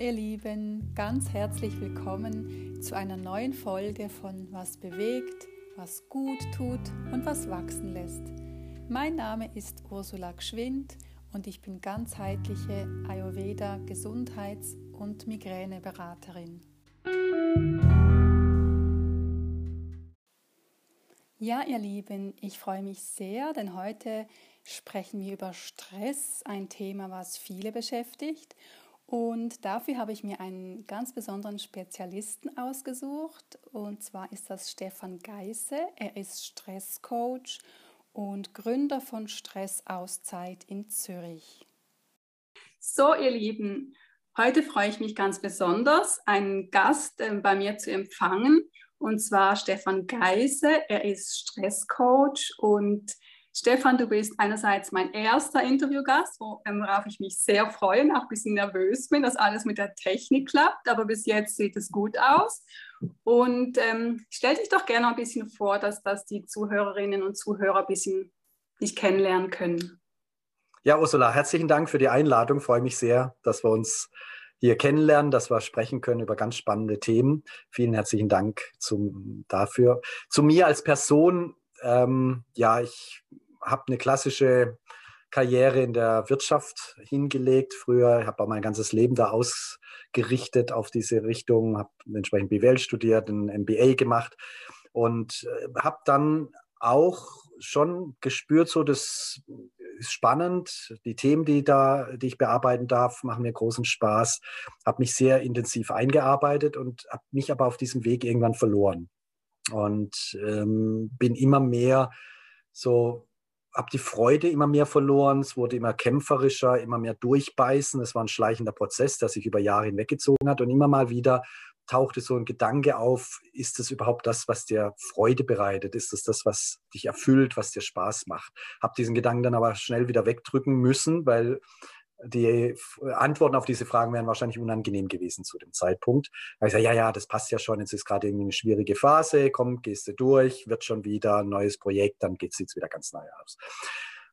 ihr Lieben, ganz herzlich willkommen zu einer neuen Folge von Was bewegt, was gut tut und was wachsen lässt. Mein Name ist Ursula Gschwind und ich bin ganzheitliche Ayurveda Gesundheits- und Migräneberaterin. Ja, ihr Lieben, ich freue mich sehr, denn heute sprechen wir über Stress, ein Thema, was viele beschäftigt und dafür habe ich mir einen ganz besonderen Spezialisten ausgesucht. Und zwar ist das Stefan Geisse. Er ist Stresscoach und Gründer von Stressauszeit in Zürich. So, ihr Lieben, heute freue ich mich ganz besonders, einen Gast äh, bei mir zu empfangen. Und zwar Stefan Geise. Er ist Stresscoach und Stefan, du bist einerseits mein erster Interviewgast, worauf ich mich sehr freue und auch ein bisschen nervös bin, dass alles mit der Technik klappt, aber bis jetzt sieht es gut aus. Und ähm, stell dich doch gerne ein bisschen vor, dass, dass die Zuhörerinnen und Zuhörer ein bisschen dich kennenlernen können. Ja, Ursula, herzlichen Dank für die Einladung. Freue mich sehr, dass wir uns hier kennenlernen, dass wir sprechen können über ganz spannende Themen. Vielen herzlichen Dank zum, dafür. Zu mir als Person, ähm, ja, ich habe eine klassische Karriere in der Wirtschaft hingelegt. Früher habe ich mein ganzes Leben da ausgerichtet auf diese Richtung, habe entsprechend BWL studiert, ein MBA gemacht und äh, habe dann auch schon gespürt, so das ist spannend. Die Themen, die da, die ich bearbeiten darf, machen mir großen Spaß. Habe mich sehr intensiv eingearbeitet und habe mich aber auf diesem Weg irgendwann verloren und ähm, bin immer mehr so habe die Freude immer mehr verloren, es wurde immer kämpferischer, immer mehr durchbeißen. Es war ein schleichender Prozess, der sich über Jahre hinweggezogen hat und immer mal wieder tauchte so ein Gedanke auf, ist das überhaupt das, was dir Freude bereitet? Ist das das, was dich erfüllt, was dir Spaß macht? Habe diesen Gedanken dann aber schnell wieder wegdrücken müssen, weil die Antworten auf diese Fragen wären wahrscheinlich unangenehm gewesen zu dem Zeitpunkt. Da ich gesagt, ja, ja, das passt ja schon, jetzt ist gerade irgendwie eine schwierige Phase, komm, gehst du durch, wird schon wieder ein neues Projekt, dann geht es wieder ganz neu aus.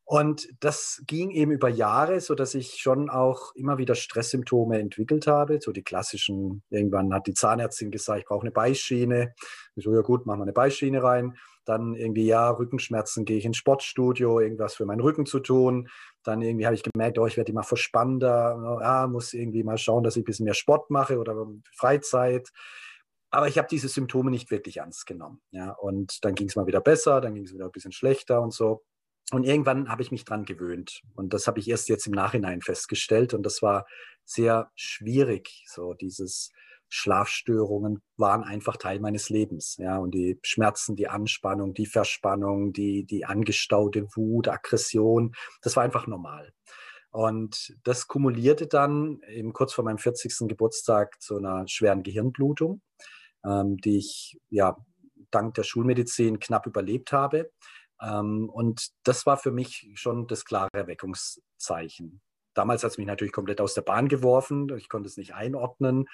Und das ging eben über Jahre, so dass ich schon auch immer wieder Stresssymptome entwickelt habe. So die klassischen, irgendwann hat die Zahnärztin gesagt, ich brauche eine Beischiene. Ich so, ja gut, machen wir eine Beischiene rein. Dann irgendwie, ja, Rückenschmerzen, gehe ich ins Sportstudio, irgendwas für meinen Rücken zu tun. Dann irgendwie habe ich gemerkt, oh, ich werde immer verspannter. Ja, muss irgendwie mal schauen, dass ich ein bisschen mehr Sport mache oder Freizeit. Aber ich habe diese Symptome nicht wirklich ernst genommen. Ja, und dann ging es mal wieder besser, dann ging es wieder ein bisschen schlechter und so. Und irgendwann habe ich mich dran gewöhnt. Und das habe ich erst jetzt im Nachhinein festgestellt. Und das war sehr schwierig, so dieses Schlafstörungen waren einfach Teil meines Lebens. Ja, und die Schmerzen, die Anspannung, die Verspannung, die, die angestaute Wut, Aggression, das war einfach normal. Und das kumulierte dann eben kurz vor meinem 40. Geburtstag zu einer schweren Gehirnblutung, ähm, die ich ja dank der Schulmedizin knapp überlebt habe. Ähm, und das war für mich schon das klare Erweckungszeichen. Damals hat es mich natürlich komplett aus der Bahn geworfen. Ich konnte es nicht einordnen.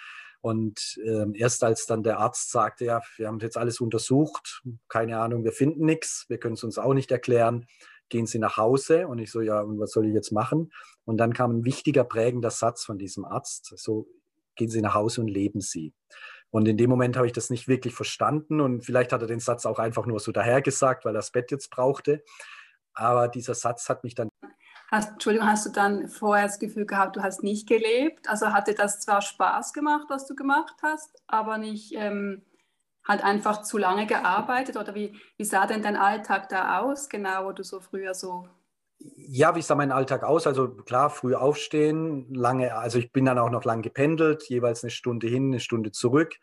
Und ähm, erst als dann der Arzt sagte, ja, wir haben jetzt alles untersucht, keine Ahnung, wir finden nichts, wir können es uns auch nicht erklären, gehen Sie nach Hause. Und ich so, ja, und was soll ich jetzt machen? Und dann kam ein wichtiger, prägender Satz von diesem Arzt, so, gehen Sie nach Hause und leben Sie. Und in dem Moment habe ich das nicht wirklich verstanden und vielleicht hat er den Satz auch einfach nur so dahergesagt, weil er das Bett jetzt brauchte. Aber dieser Satz hat mich dann Hast, Entschuldigung, hast du dann vorher das Gefühl gehabt, du hast nicht gelebt? Also hatte das zwar Spaß gemacht, was du gemacht hast, aber nicht ähm, halt einfach zu lange gearbeitet? Oder wie, wie sah denn dein Alltag da aus, genau, wo du so früher so ja, wie sah mein Alltag aus? Also klar, früh aufstehen, lange, also ich bin dann auch noch lang gependelt, jeweils eine Stunde hin, eine Stunde zurück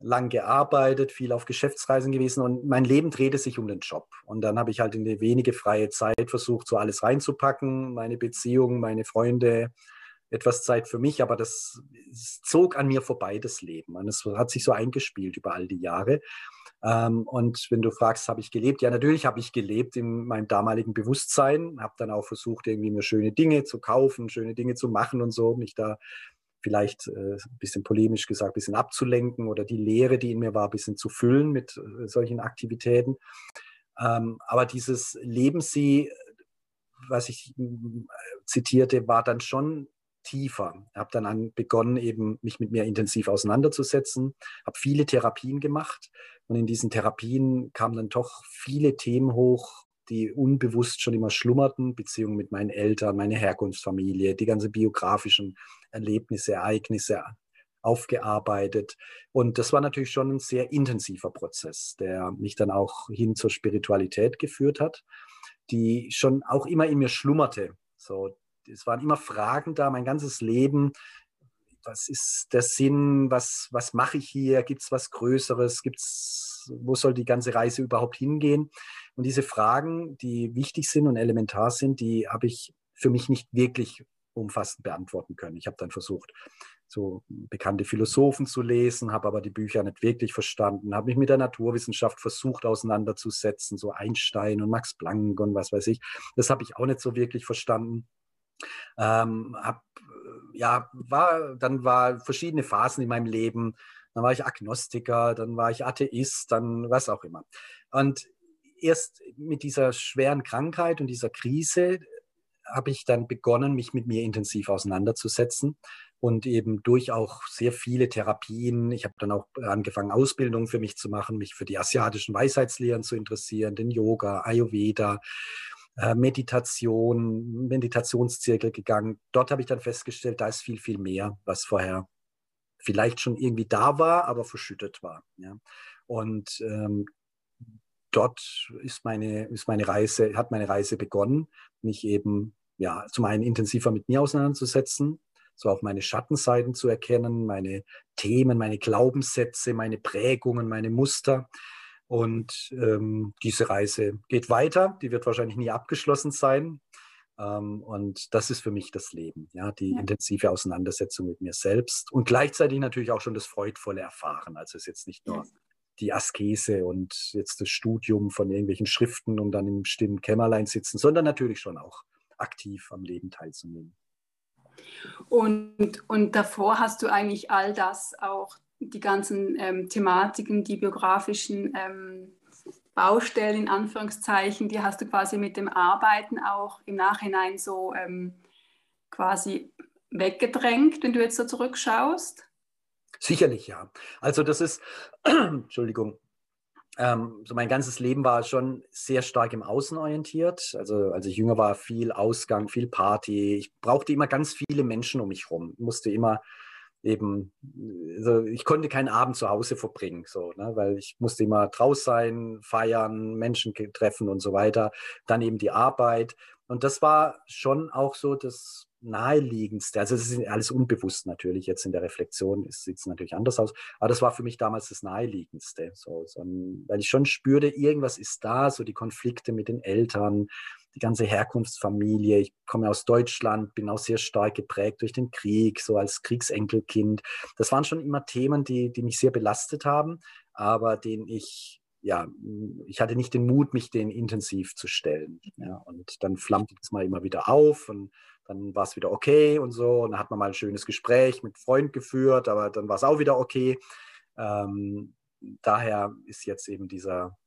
lang gearbeitet, viel auf Geschäftsreisen gewesen und mein Leben drehte sich um den Job. Und dann habe ich halt in die wenige freie Zeit versucht, so alles reinzupacken, meine Beziehung, meine Freunde, etwas Zeit für mich, aber das zog an mir vorbei, das Leben. Und es hat sich so eingespielt über all die Jahre. Ähm, und wenn du fragst, habe ich gelebt? Ja, natürlich habe ich gelebt in meinem damaligen Bewusstsein, habe dann auch versucht, irgendwie mir schöne Dinge zu kaufen, schöne Dinge zu machen und so, mich da vielleicht äh, ein bisschen polemisch gesagt, ein bisschen abzulenken oder die Leere, die in mir war, ein bisschen zu füllen mit äh, solchen Aktivitäten. Ähm, aber dieses Leben Sie, was ich äh, zitierte, war dann schon tiefer. Habe dann an, begonnen, eben mich mit mir intensiv auseinanderzusetzen, habe viele Therapien gemacht und in diesen Therapien kamen dann doch viele Themen hoch, die unbewusst schon immer schlummerten, Beziehungen mit meinen Eltern, meine Herkunftsfamilie, die ganzen biografischen Erlebnisse, Ereignisse aufgearbeitet. Und das war natürlich schon ein sehr intensiver Prozess, der mich dann auch hin zur Spiritualität geführt hat, die schon auch immer in mir schlummerte. So, es waren immer Fragen da, mein ganzes Leben. Was ist der Sinn? Was, was mache ich hier? Gibt es was Größeres? Gibt's, wo soll die ganze Reise überhaupt hingehen? Und diese Fragen, die wichtig sind und elementar sind, die habe ich für mich nicht wirklich umfassend beantworten können. Ich habe dann versucht, so bekannte Philosophen zu lesen, habe aber die Bücher nicht wirklich verstanden, habe mich mit der Naturwissenschaft versucht auseinanderzusetzen, so Einstein und Max Planck und was weiß ich. Das habe ich auch nicht so wirklich verstanden. Ähm, hab, ja, war, dann war verschiedene Phasen in meinem Leben. Dann war ich Agnostiker, dann war ich Atheist, dann was auch immer. Und erst mit dieser schweren Krankheit und dieser Krise habe ich dann begonnen, mich mit mir intensiv auseinanderzusetzen und eben durch auch sehr viele Therapien. Ich habe dann auch angefangen, Ausbildung für mich zu machen, mich für die asiatischen Weisheitslehren zu interessieren, den Yoga, Ayurveda, äh, Meditation, Meditationszirkel gegangen. Dort habe ich dann festgestellt, da ist viel, viel mehr, was vorher vielleicht schon irgendwie da war, aber verschüttet war. Ja. Und ähm, dort ist meine, ist meine Reise, hat meine Reise begonnen, mich eben ja, zum einen intensiver mit mir auseinanderzusetzen, so auch meine Schattenseiten zu erkennen, meine Themen, meine Glaubenssätze, meine Prägungen, meine Muster. Und ähm, diese Reise geht weiter, die wird wahrscheinlich nie abgeschlossen sein. Ähm, und das ist für mich das Leben, ja, die ja. intensive Auseinandersetzung mit mir selbst und gleichzeitig natürlich auch schon das freudvolle Erfahren. Also es ist jetzt nicht nur die Askese und jetzt das Studium von irgendwelchen Schriften und dann im stillen Kämmerlein sitzen, sondern natürlich schon auch aktiv am Leben teilzunehmen. Und, und davor hast du eigentlich all das auch, die ganzen ähm, Thematiken, die biografischen ähm, Baustellen in Anführungszeichen, die hast du quasi mit dem Arbeiten auch im Nachhinein so ähm, quasi weggedrängt, wenn du jetzt so zurückschaust? Sicherlich ja. Also das ist, Entschuldigung, ähm, so mein ganzes Leben war schon sehr stark im Außen orientiert. Also als ich jünger war, viel Ausgang, viel Party. Ich brauchte immer ganz viele Menschen um mich herum. Musste immer eben, also ich konnte keinen Abend zu Hause verbringen, so, ne, weil ich musste immer draußen sein, feiern, Menschen treffen und so weiter. Dann eben die Arbeit. Und das war schon auch so das naheliegendste, also es ist alles unbewusst natürlich, jetzt in der Reflexion sieht es natürlich anders aus, aber das war für mich damals das naheliegendste, so, so weil ich schon spürte, irgendwas ist da, so die Konflikte mit den Eltern, die ganze Herkunftsfamilie. Ich komme aus Deutschland, bin auch sehr stark geprägt durch den Krieg, so als Kriegsenkelkind. Das waren schon immer Themen, die, die mich sehr belastet haben, aber den ich ja, ich hatte nicht den Mut, mich denen intensiv zu stellen. Ja, und dann flammte es mal immer wieder auf und dann war es wieder okay und so. Und dann hat man mal ein schönes Gespräch mit Freund geführt, aber dann war es auch wieder okay. Ähm, daher ist jetzt eben dieser,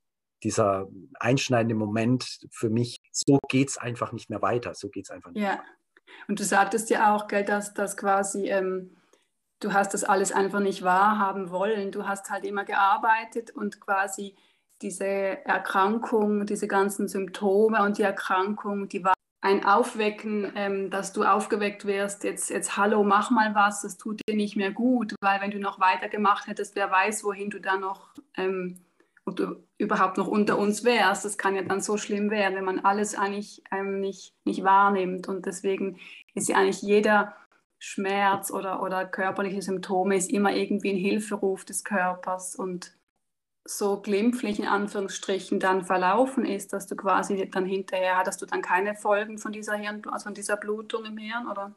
dieser einschneidende Moment für mich, so geht es einfach nicht mehr weiter. So geht es einfach nicht ja. Weiter. Und du sagtest ja auch, gell, dass das quasi, ähm, du hast das alles einfach nicht wahrhaben wollen. Du hast halt immer gearbeitet und quasi diese Erkrankung, diese ganzen Symptome und die Erkrankung, die war ein Aufwecken, ähm, dass du aufgeweckt wirst, jetzt, jetzt hallo, mach mal was, das tut dir nicht mehr gut, weil wenn du noch weitergemacht hättest, wer weiß, wohin du dann noch, ähm, ob du überhaupt noch unter uns wärst. Das kann ja dann so schlimm werden, wenn man alles eigentlich ähm, nicht, nicht wahrnimmt. Und deswegen ist ja eigentlich jeder Schmerz oder, oder körperliche Symptome ist immer irgendwie ein Hilferuf des Körpers und so glimpflich in Anführungsstrichen dann verlaufen ist, dass du quasi dann hinterher hattest du dann keine Folgen von dieser Hirn, also von dieser Blutung im Hirn, oder?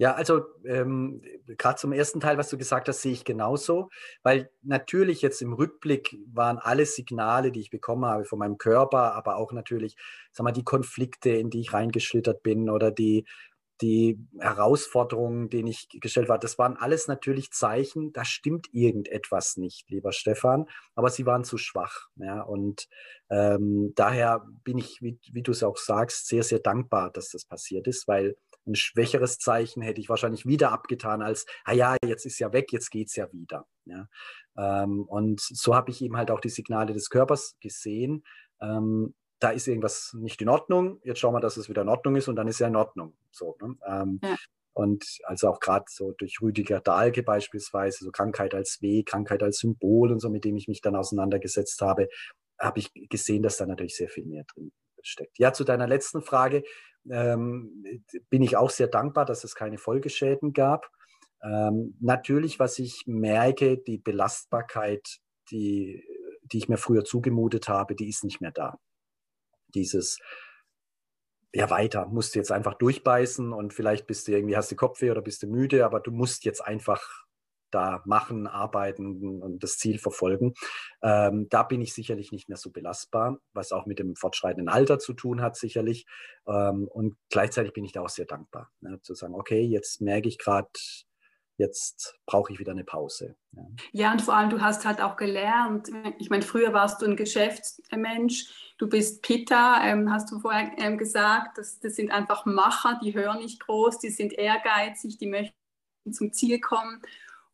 Ja, also ähm, gerade zum ersten Teil, was du gesagt hast, sehe ich genauso, weil natürlich jetzt im Rückblick waren alle Signale, die ich bekommen habe von meinem Körper, aber auch natürlich, sag mal, die Konflikte, in die ich reingeschlittert bin oder die die Herausforderungen, denen ich gestellt war, das waren alles natürlich Zeichen, da stimmt irgendetwas nicht, lieber Stefan, aber sie waren zu schwach. Ja, und ähm, daher bin ich, wie, wie du es auch sagst, sehr, sehr dankbar, dass das passiert ist, weil ein schwächeres Zeichen hätte ich wahrscheinlich wieder abgetan als, ah ja, jetzt ist ja weg, jetzt geht es ja wieder. Ja? Ähm, und so habe ich eben halt auch die Signale des Körpers gesehen. Ähm, da ist irgendwas nicht in Ordnung, jetzt schauen wir, dass es wieder in Ordnung ist und dann ist ja in Ordnung. So, ne? ähm, ja. Und also auch gerade so durch Rüdiger Dahlke beispielsweise, so Krankheit als Weg, Krankheit als Symbol und so, mit dem ich mich dann auseinandergesetzt habe, habe ich gesehen, dass da natürlich sehr viel mehr drin steckt. Ja, zu deiner letzten Frage ähm, bin ich auch sehr dankbar, dass es keine Folgeschäden gab. Ähm, natürlich, was ich merke, die Belastbarkeit, die, die ich mir früher zugemutet habe, die ist nicht mehr da. Dieses, ja, weiter, musst du jetzt einfach durchbeißen und vielleicht bist du irgendwie, hast du Kopfweh oder bist du müde, aber du musst jetzt einfach da machen, arbeiten und das Ziel verfolgen. Ähm, da bin ich sicherlich nicht mehr so belastbar, was auch mit dem fortschreitenden Alter zu tun hat, sicherlich. Ähm, und gleichzeitig bin ich da auch sehr dankbar, ne, zu sagen, okay, jetzt merke ich gerade, jetzt brauche ich wieder eine Pause. Ja. ja. und vor allem, du hast halt auch gelernt. Ich meine, früher warst du ein Geschäftsmensch, du bist Pitta, ähm, hast du vorher ähm, gesagt, das, das sind einfach Macher, die hören nicht groß, die sind ehrgeizig, die möchten zum Ziel kommen.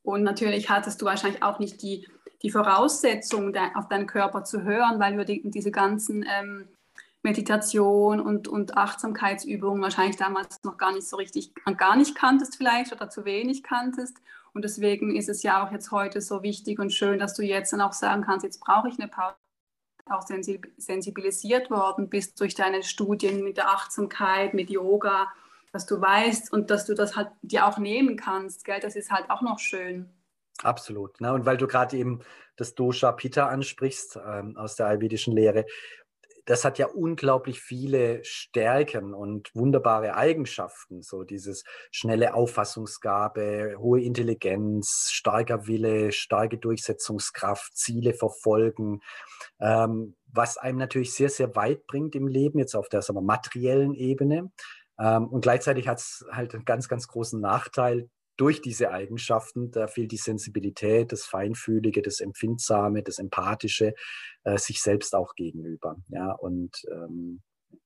Und natürlich hattest du wahrscheinlich auch nicht die, die Voraussetzung, de, auf deinen Körper zu hören, weil du die, diese ganzen ähm, Meditation und, und Achtsamkeitsübungen wahrscheinlich damals noch gar nicht so richtig, gar nicht kanntest vielleicht oder zu wenig kanntest. Und deswegen ist es ja auch jetzt heute so wichtig und schön, dass du jetzt dann auch sagen kannst, jetzt brauche ich eine Pause auch sensibilisiert worden bist durch deine Studien mit der Achtsamkeit, mit Yoga, dass du weißt und dass du das halt dir auch nehmen kannst, gell? das ist halt auch noch schön. Absolut. Ne? Und weil du gerade eben das Dosha Pitta ansprichst ähm, aus der ayurvedischen Lehre, das hat ja unglaublich viele Stärken und wunderbare Eigenschaften. So dieses schnelle Auffassungsgabe, hohe Intelligenz, starker Wille, starke Durchsetzungskraft, Ziele verfolgen, ähm, was einem natürlich sehr, sehr weit bringt im Leben, jetzt auf der sagen wir, materiellen Ebene. Ähm, und gleichzeitig hat es halt einen ganz, ganz großen Nachteil durch diese Eigenschaften. Da fehlt die Sensibilität, das Feinfühlige, das Empfindsame, das Empathische äh, sich selbst auch gegenüber. Ja, und ähm,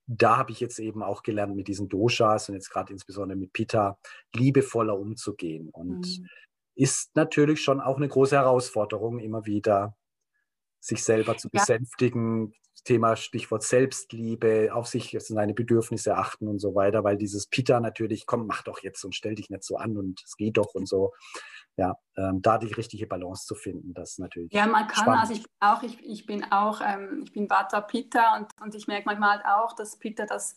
da habe ich jetzt eben auch gelernt, mit diesen Doshas und jetzt gerade insbesondere mit Pitta liebevoller umzugehen. Und mhm. ist natürlich schon auch eine große Herausforderung, immer wieder sich selber zu ja. besänftigen, Thema Stichwort Selbstliebe, auf sich seine Bedürfnisse achten und so weiter, weil dieses Peter natürlich, komm, mach doch jetzt und stell dich nicht so an und es geht doch und so. Ja, ähm, da die richtige Balance zu finden, das ist natürlich. Ja, man kann, spannend. also ich auch, ich, ich bin auch, ähm, ich bin Vata Pitta und, und ich merke manchmal halt auch, dass Pitta das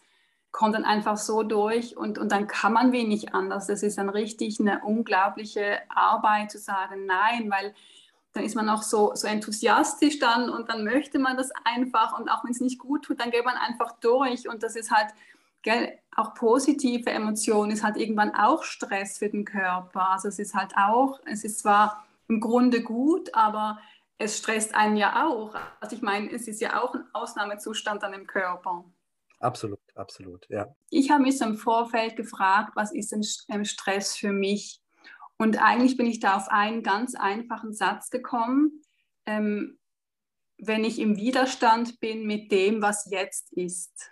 kommt dann einfach so durch und, und dann kann man wenig anders. Das ist dann richtig eine unglaubliche Arbeit zu sagen, nein, weil dann ist man auch so, so enthusiastisch dann und dann möchte man das einfach und auch wenn es nicht gut tut, dann geht man einfach durch und das ist halt, gell, auch positive Emotionen ist halt irgendwann auch Stress für den Körper. Also es ist halt auch, es ist zwar im Grunde gut, aber es stresst einen ja auch. Also ich meine, es ist ja auch ein Ausnahmezustand dann im Körper. Absolut, absolut, ja. Ich habe mich so im Vorfeld gefragt, was ist denn Stress für mich? Und eigentlich bin ich da auf einen ganz einfachen Satz gekommen. Ähm, wenn ich im Widerstand bin mit dem, was jetzt ist.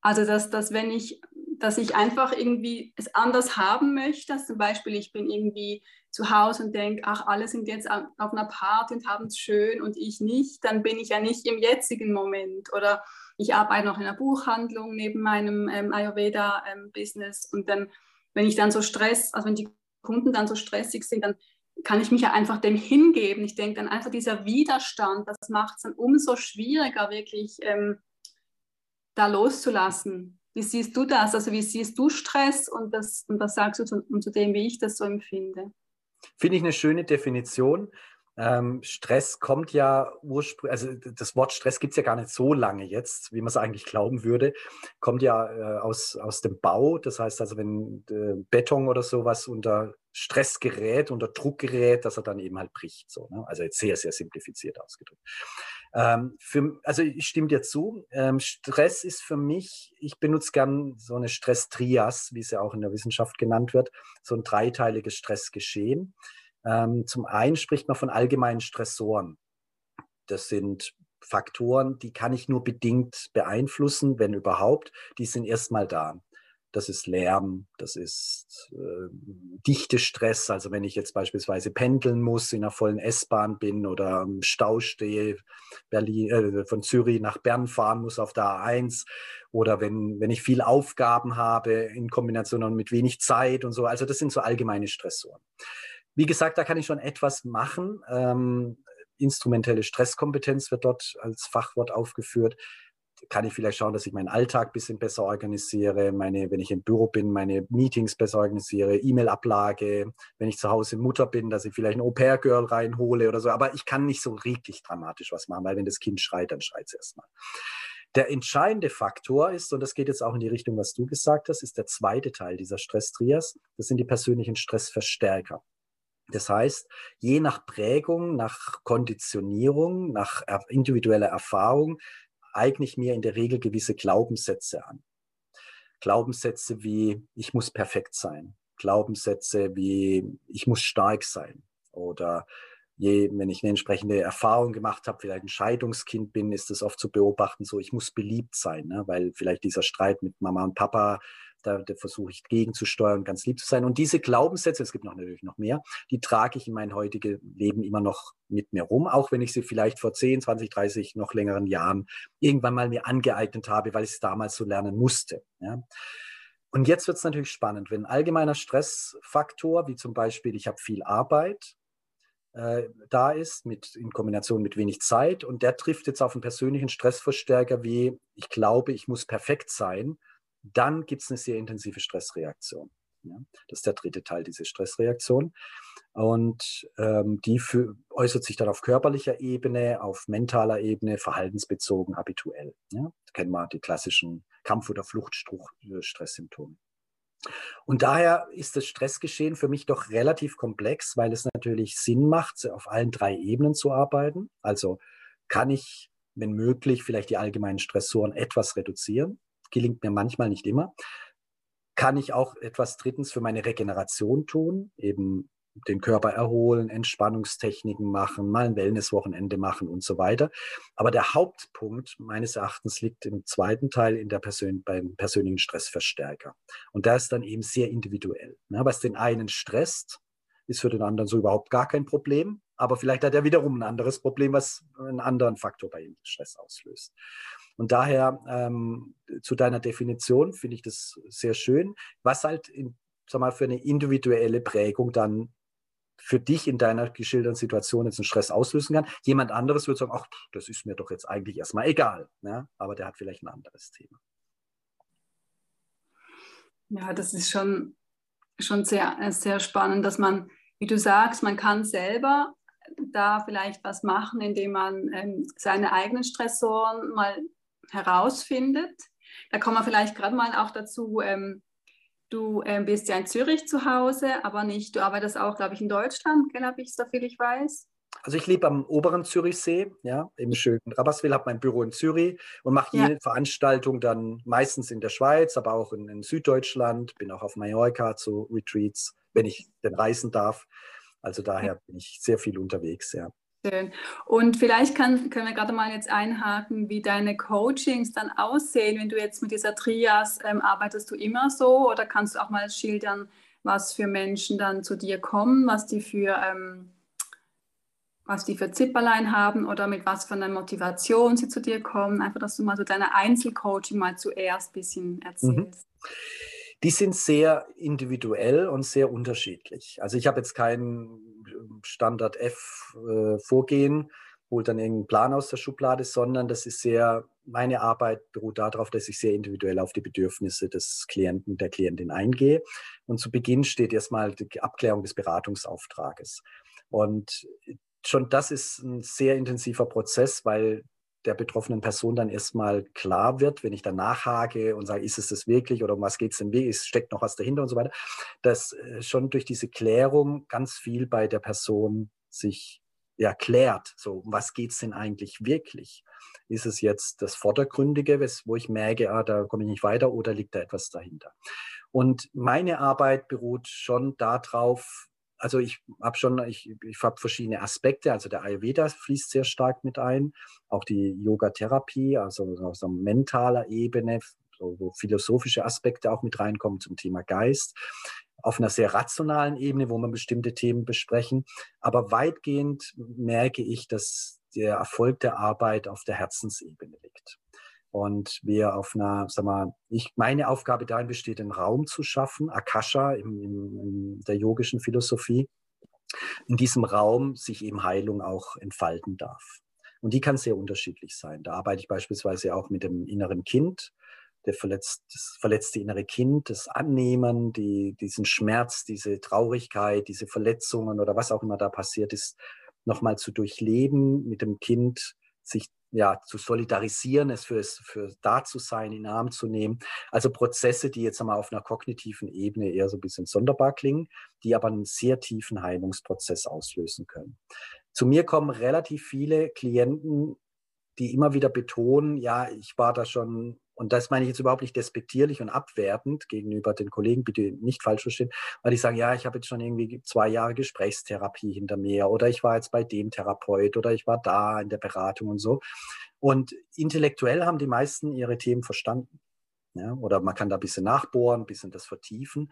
Also, dass, dass wenn ich, dass ich einfach irgendwie es anders haben möchte, dass zum Beispiel ich bin irgendwie zu Hause und denke, ach, alle sind jetzt auf einer Party und haben es schön und ich nicht, dann bin ich ja nicht im jetzigen Moment. Oder ich arbeite noch in einer Buchhandlung neben meinem ähm, Ayurveda-Business ähm, und dann wenn ich dann so Stress, also wenn die Kunden dann so stressig sind, dann kann ich mich ja einfach dem hingeben. Ich denke dann einfach dieser Widerstand, das macht es dann umso schwieriger, wirklich ähm, da loszulassen. Wie siehst du das? Also wie siehst du Stress und, das, und was sagst du zu, zu dem, wie ich das so empfinde? Finde ich eine schöne Definition. Ähm, Stress kommt ja ursprünglich, also das Wort Stress gibt es ja gar nicht so lange jetzt, wie man es eigentlich glauben würde. Kommt ja äh, aus, aus dem Bau. Das heißt also, wenn äh, Beton oder sowas unter Stress gerät, unter Druck gerät, dass er dann eben halt bricht. So, ne? Also jetzt sehr, sehr simplifiziert ausgedrückt. Ähm, für, also ich stimme dir zu. Ähm, Stress ist für mich, ich benutze gern so eine Stress-Trias, wie es ja auch in der Wissenschaft genannt wird, so ein dreiteiliges Stressgeschehen. Ähm, zum einen spricht man von allgemeinen Stressoren. Das sind Faktoren, die kann ich nur bedingt beeinflussen, wenn überhaupt. Die sind erstmal da das ist Lärm, das ist äh, dichte Stress. Also wenn ich jetzt beispielsweise pendeln muss, in einer vollen S-Bahn bin oder im Stau stehe, Berlin, äh, von Zürich nach Bern fahren muss auf der A1 oder wenn, wenn ich viel Aufgaben habe in Kombination mit wenig Zeit und so. Also das sind so allgemeine Stressoren. Wie gesagt, da kann ich schon etwas machen. Ähm, instrumentelle Stresskompetenz wird dort als Fachwort aufgeführt kann ich vielleicht schauen, dass ich meinen Alltag ein bisschen besser organisiere, meine, wenn ich im Büro bin, meine Meetings besser organisiere, E-Mail-Ablage, wenn ich zu Hause Mutter bin, dass ich vielleicht ein Au-pair-Girl reinhole oder so. Aber ich kann nicht so richtig dramatisch was machen, weil wenn das Kind schreit, dann schreit es erstmal. Der entscheidende Faktor ist, und das geht jetzt auch in die Richtung, was du gesagt hast, ist der zweite Teil dieser Stress-Trias. Das sind die persönlichen Stressverstärker. Das heißt, je nach Prägung, nach Konditionierung, nach individueller Erfahrung eigne ich mir in der Regel gewisse Glaubenssätze an. Glaubenssätze wie, ich muss perfekt sein. Glaubenssätze wie, ich muss stark sein. Oder je, wenn ich eine entsprechende Erfahrung gemacht habe, vielleicht ein Scheidungskind bin, ist es oft zu beobachten, so ich muss beliebt sein, ne? weil vielleicht dieser Streit mit Mama und Papa da, da versuche ich gegenzusteuern, ganz lieb zu sein. Und diese Glaubenssätze, es gibt noch natürlich noch mehr, die trage ich in mein heutiges Leben immer noch mit mir rum, auch wenn ich sie vielleicht vor 10, 20, 30 noch längeren Jahren irgendwann mal mir angeeignet habe, weil ich es damals so lernen musste. Ja. Und jetzt wird es natürlich spannend, wenn ein allgemeiner Stressfaktor, wie zum Beispiel, ich habe viel Arbeit, äh, da ist, mit, in Kombination mit wenig Zeit, und der trifft jetzt auf einen persönlichen Stressverstärker wie, ich glaube, ich muss perfekt sein, dann gibt es eine sehr intensive Stressreaktion. Ja, das ist der dritte Teil dieser Stressreaktion. Und ähm, die für, äußert sich dann auf körperlicher Ebene, auf mentaler Ebene, verhaltensbezogen, habituell. Ja? Kennen wir die klassischen Kampf- oder Fluchtstresssymptome. Und daher ist das Stressgeschehen für mich doch relativ komplex, weil es natürlich Sinn macht, auf allen drei Ebenen zu arbeiten. Also kann ich, wenn möglich, vielleicht die allgemeinen Stressoren etwas reduzieren gelingt mir manchmal nicht immer. Kann ich auch etwas drittens für meine Regeneration tun, eben den Körper erholen, Entspannungstechniken machen, mal ein Wellnesswochenende machen und so weiter. Aber der Hauptpunkt meines Erachtens liegt im zweiten Teil in der Persön beim persönlichen Stressverstärker. Und da ist dann eben sehr individuell. Ne? Was den einen stresst, ist für den anderen so überhaupt gar kein Problem. Aber vielleicht hat er wiederum ein anderes Problem, was einen anderen Faktor bei ihm Stress auslöst. Und daher ähm, zu deiner Definition finde ich das sehr schön. Was halt in, sag mal, für eine individuelle Prägung dann für dich in deiner geschilderten Situation jetzt einen Stress auslösen kann. Jemand anderes würde sagen, ach, das ist mir doch jetzt eigentlich erstmal egal. Ne? Aber der hat vielleicht ein anderes Thema. Ja, das ist schon, schon sehr, sehr spannend, dass man, wie du sagst, man kann selber da vielleicht was machen, indem man ähm, seine eigenen Stressoren mal herausfindet. Da kommen wir vielleicht gerade mal auch dazu, ähm, du ähm, bist ja in Zürich zu Hause, aber nicht, du arbeitest auch, glaube ich, in Deutschland, gell, habe ich so viel ich weiß. Also ich lebe am oberen Zürichsee, ja, im schönen Rapperswil, habe mein Büro in Zürich und mache jede ja. Veranstaltung dann meistens in der Schweiz, aber auch in, in, Süddeutschland, bin auch auf Mallorca zu Retreats, wenn ich denn reisen darf. Also daher bin ich sehr viel unterwegs, ja. Schön. Und vielleicht kann, können wir gerade mal jetzt einhaken, wie deine Coachings dann aussehen. Wenn du jetzt mit dieser Trias ähm, arbeitest, du immer so oder kannst du auch mal schildern, was für Menschen dann zu dir kommen, was die für, ähm, was die für Zipperlein haben oder mit was für einer Motivation sie zu dir kommen. Einfach, dass du mal so deine Einzelcoaching mal zuerst ein bisschen mhm. erzählst. Die sind sehr individuell und sehr unterschiedlich. Also ich habe jetzt kein Standard F-Vorgehen, äh, holt dann irgendeinen Plan aus der Schublade, sondern das ist sehr, meine Arbeit beruht darauf, dass ich sehr individuell auf die Bedürfnisse des Klienten, der Klientin eingehe. Und zu Beginn steht erstmal die Abklärung des Beratungsauftrages. Und schon das ist ein sehr intensiver Prozess, weil der betroffenen Person dann erstmal klar wird, wenn ich dann nachhake und sage, ist es das wirklich oder um was geht es denn wie, steckt noch was dahinter und so weiter, dass äh, schon durch diese Klärung ganz viel bei der Person sich erklärt, so um was geht es denn eigentlich wirklich? Ist es jetzt das Vordergründige, wo ich merke, ah, da komme ich nicht weiter oder liegt da etwas dahinter? Und meine Arbeit beruht schon darauf, also ich habe schon, ich, ich habe verschiedene Aspekte. Also der Ayurveda fließt sehr stark mit ein, auch die Yoga-Therapie, also auf so mentaler Ebene, so, wo philosophische Aspekte auch mit reinkommen zum Thema Geist. Auf einer sehr rationalen Ebene, wo man bestimmte Themen besprechen. Aber weitgehend merke ich, dass der Erfolg der Arbeit auf der Herzensebene liegt. Und wir auf einer, sag mal, ich, meine Aufgabe darin besteht, einen Raum zu schaffen, Akasha in, in, in der yogischen Philosophie, in diesem Raum sich eben Heilung auch entfalten darf. Und die kann sehr unterschiedlich sein. Da arbeite ich beispielsweise auch mit dem inneren Kind, der verletzt, das verletzte innere Kind, das Annehmen, die, diesen Schmerz, diese Traurigkeit, diese Verletzungen oder was auch immer da passiert ist, nochmal zu durchleben, mit dem Kind sich ja, zu solidarisieren, es für, für da zu sein, in Arm zu nehmen. Also Prozesse, die jetzt einmal auf einer kognitiven Ebene eher so ein bisschen sonderbar klingen, die aber einen sehr tiefen Heilungsprozess auslösen können. Zu mir kommen relativ viele Klienten, die immer wieder betonen, ja, ich war da schon und das meine ich jetzt überhaupt nicht despektierlich und abwertend gegenüber den Kollegen, bitte nicht falsch verstehen, weil ich sage, ja, ich habe jetzt schon irgendwie zwei Jahre Gesprächstherapie hinter mir oder ich war jetzt bei dem Therapeut oder ich war da in der Beratung und so. Und intellektuell haben die meisten ihre Themen verstanden. Ja? Oder man kann da ein bisschen nachbohren, ein bisschen das vertiefen.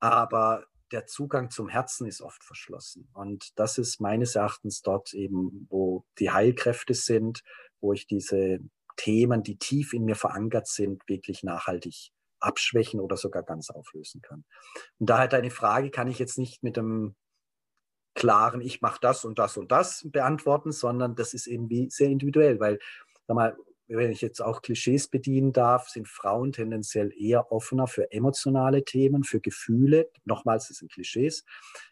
Aber der Zugang zum Herzen ist oft verschlossen. Und das ist meines Erachtens dort eben, wo die Heilkräfte sind, wo ich diese Themen, die tief in mir verankert sind, wirklich nachhaltig abschwächen oder sogar ganz auflösen kann. Und daher deine Frage kann ich jetzt nicht mit einem klaren, ich mache das und das und das beantworten, sondern das ist eben wie sehr individuell, weil, sag mal, wenn ich jetzt auch Klischees bedienen darf, sind Frauen tendenziell eher offener für emotionale Themen, für Gefühle, nochmals, das sind Klischees,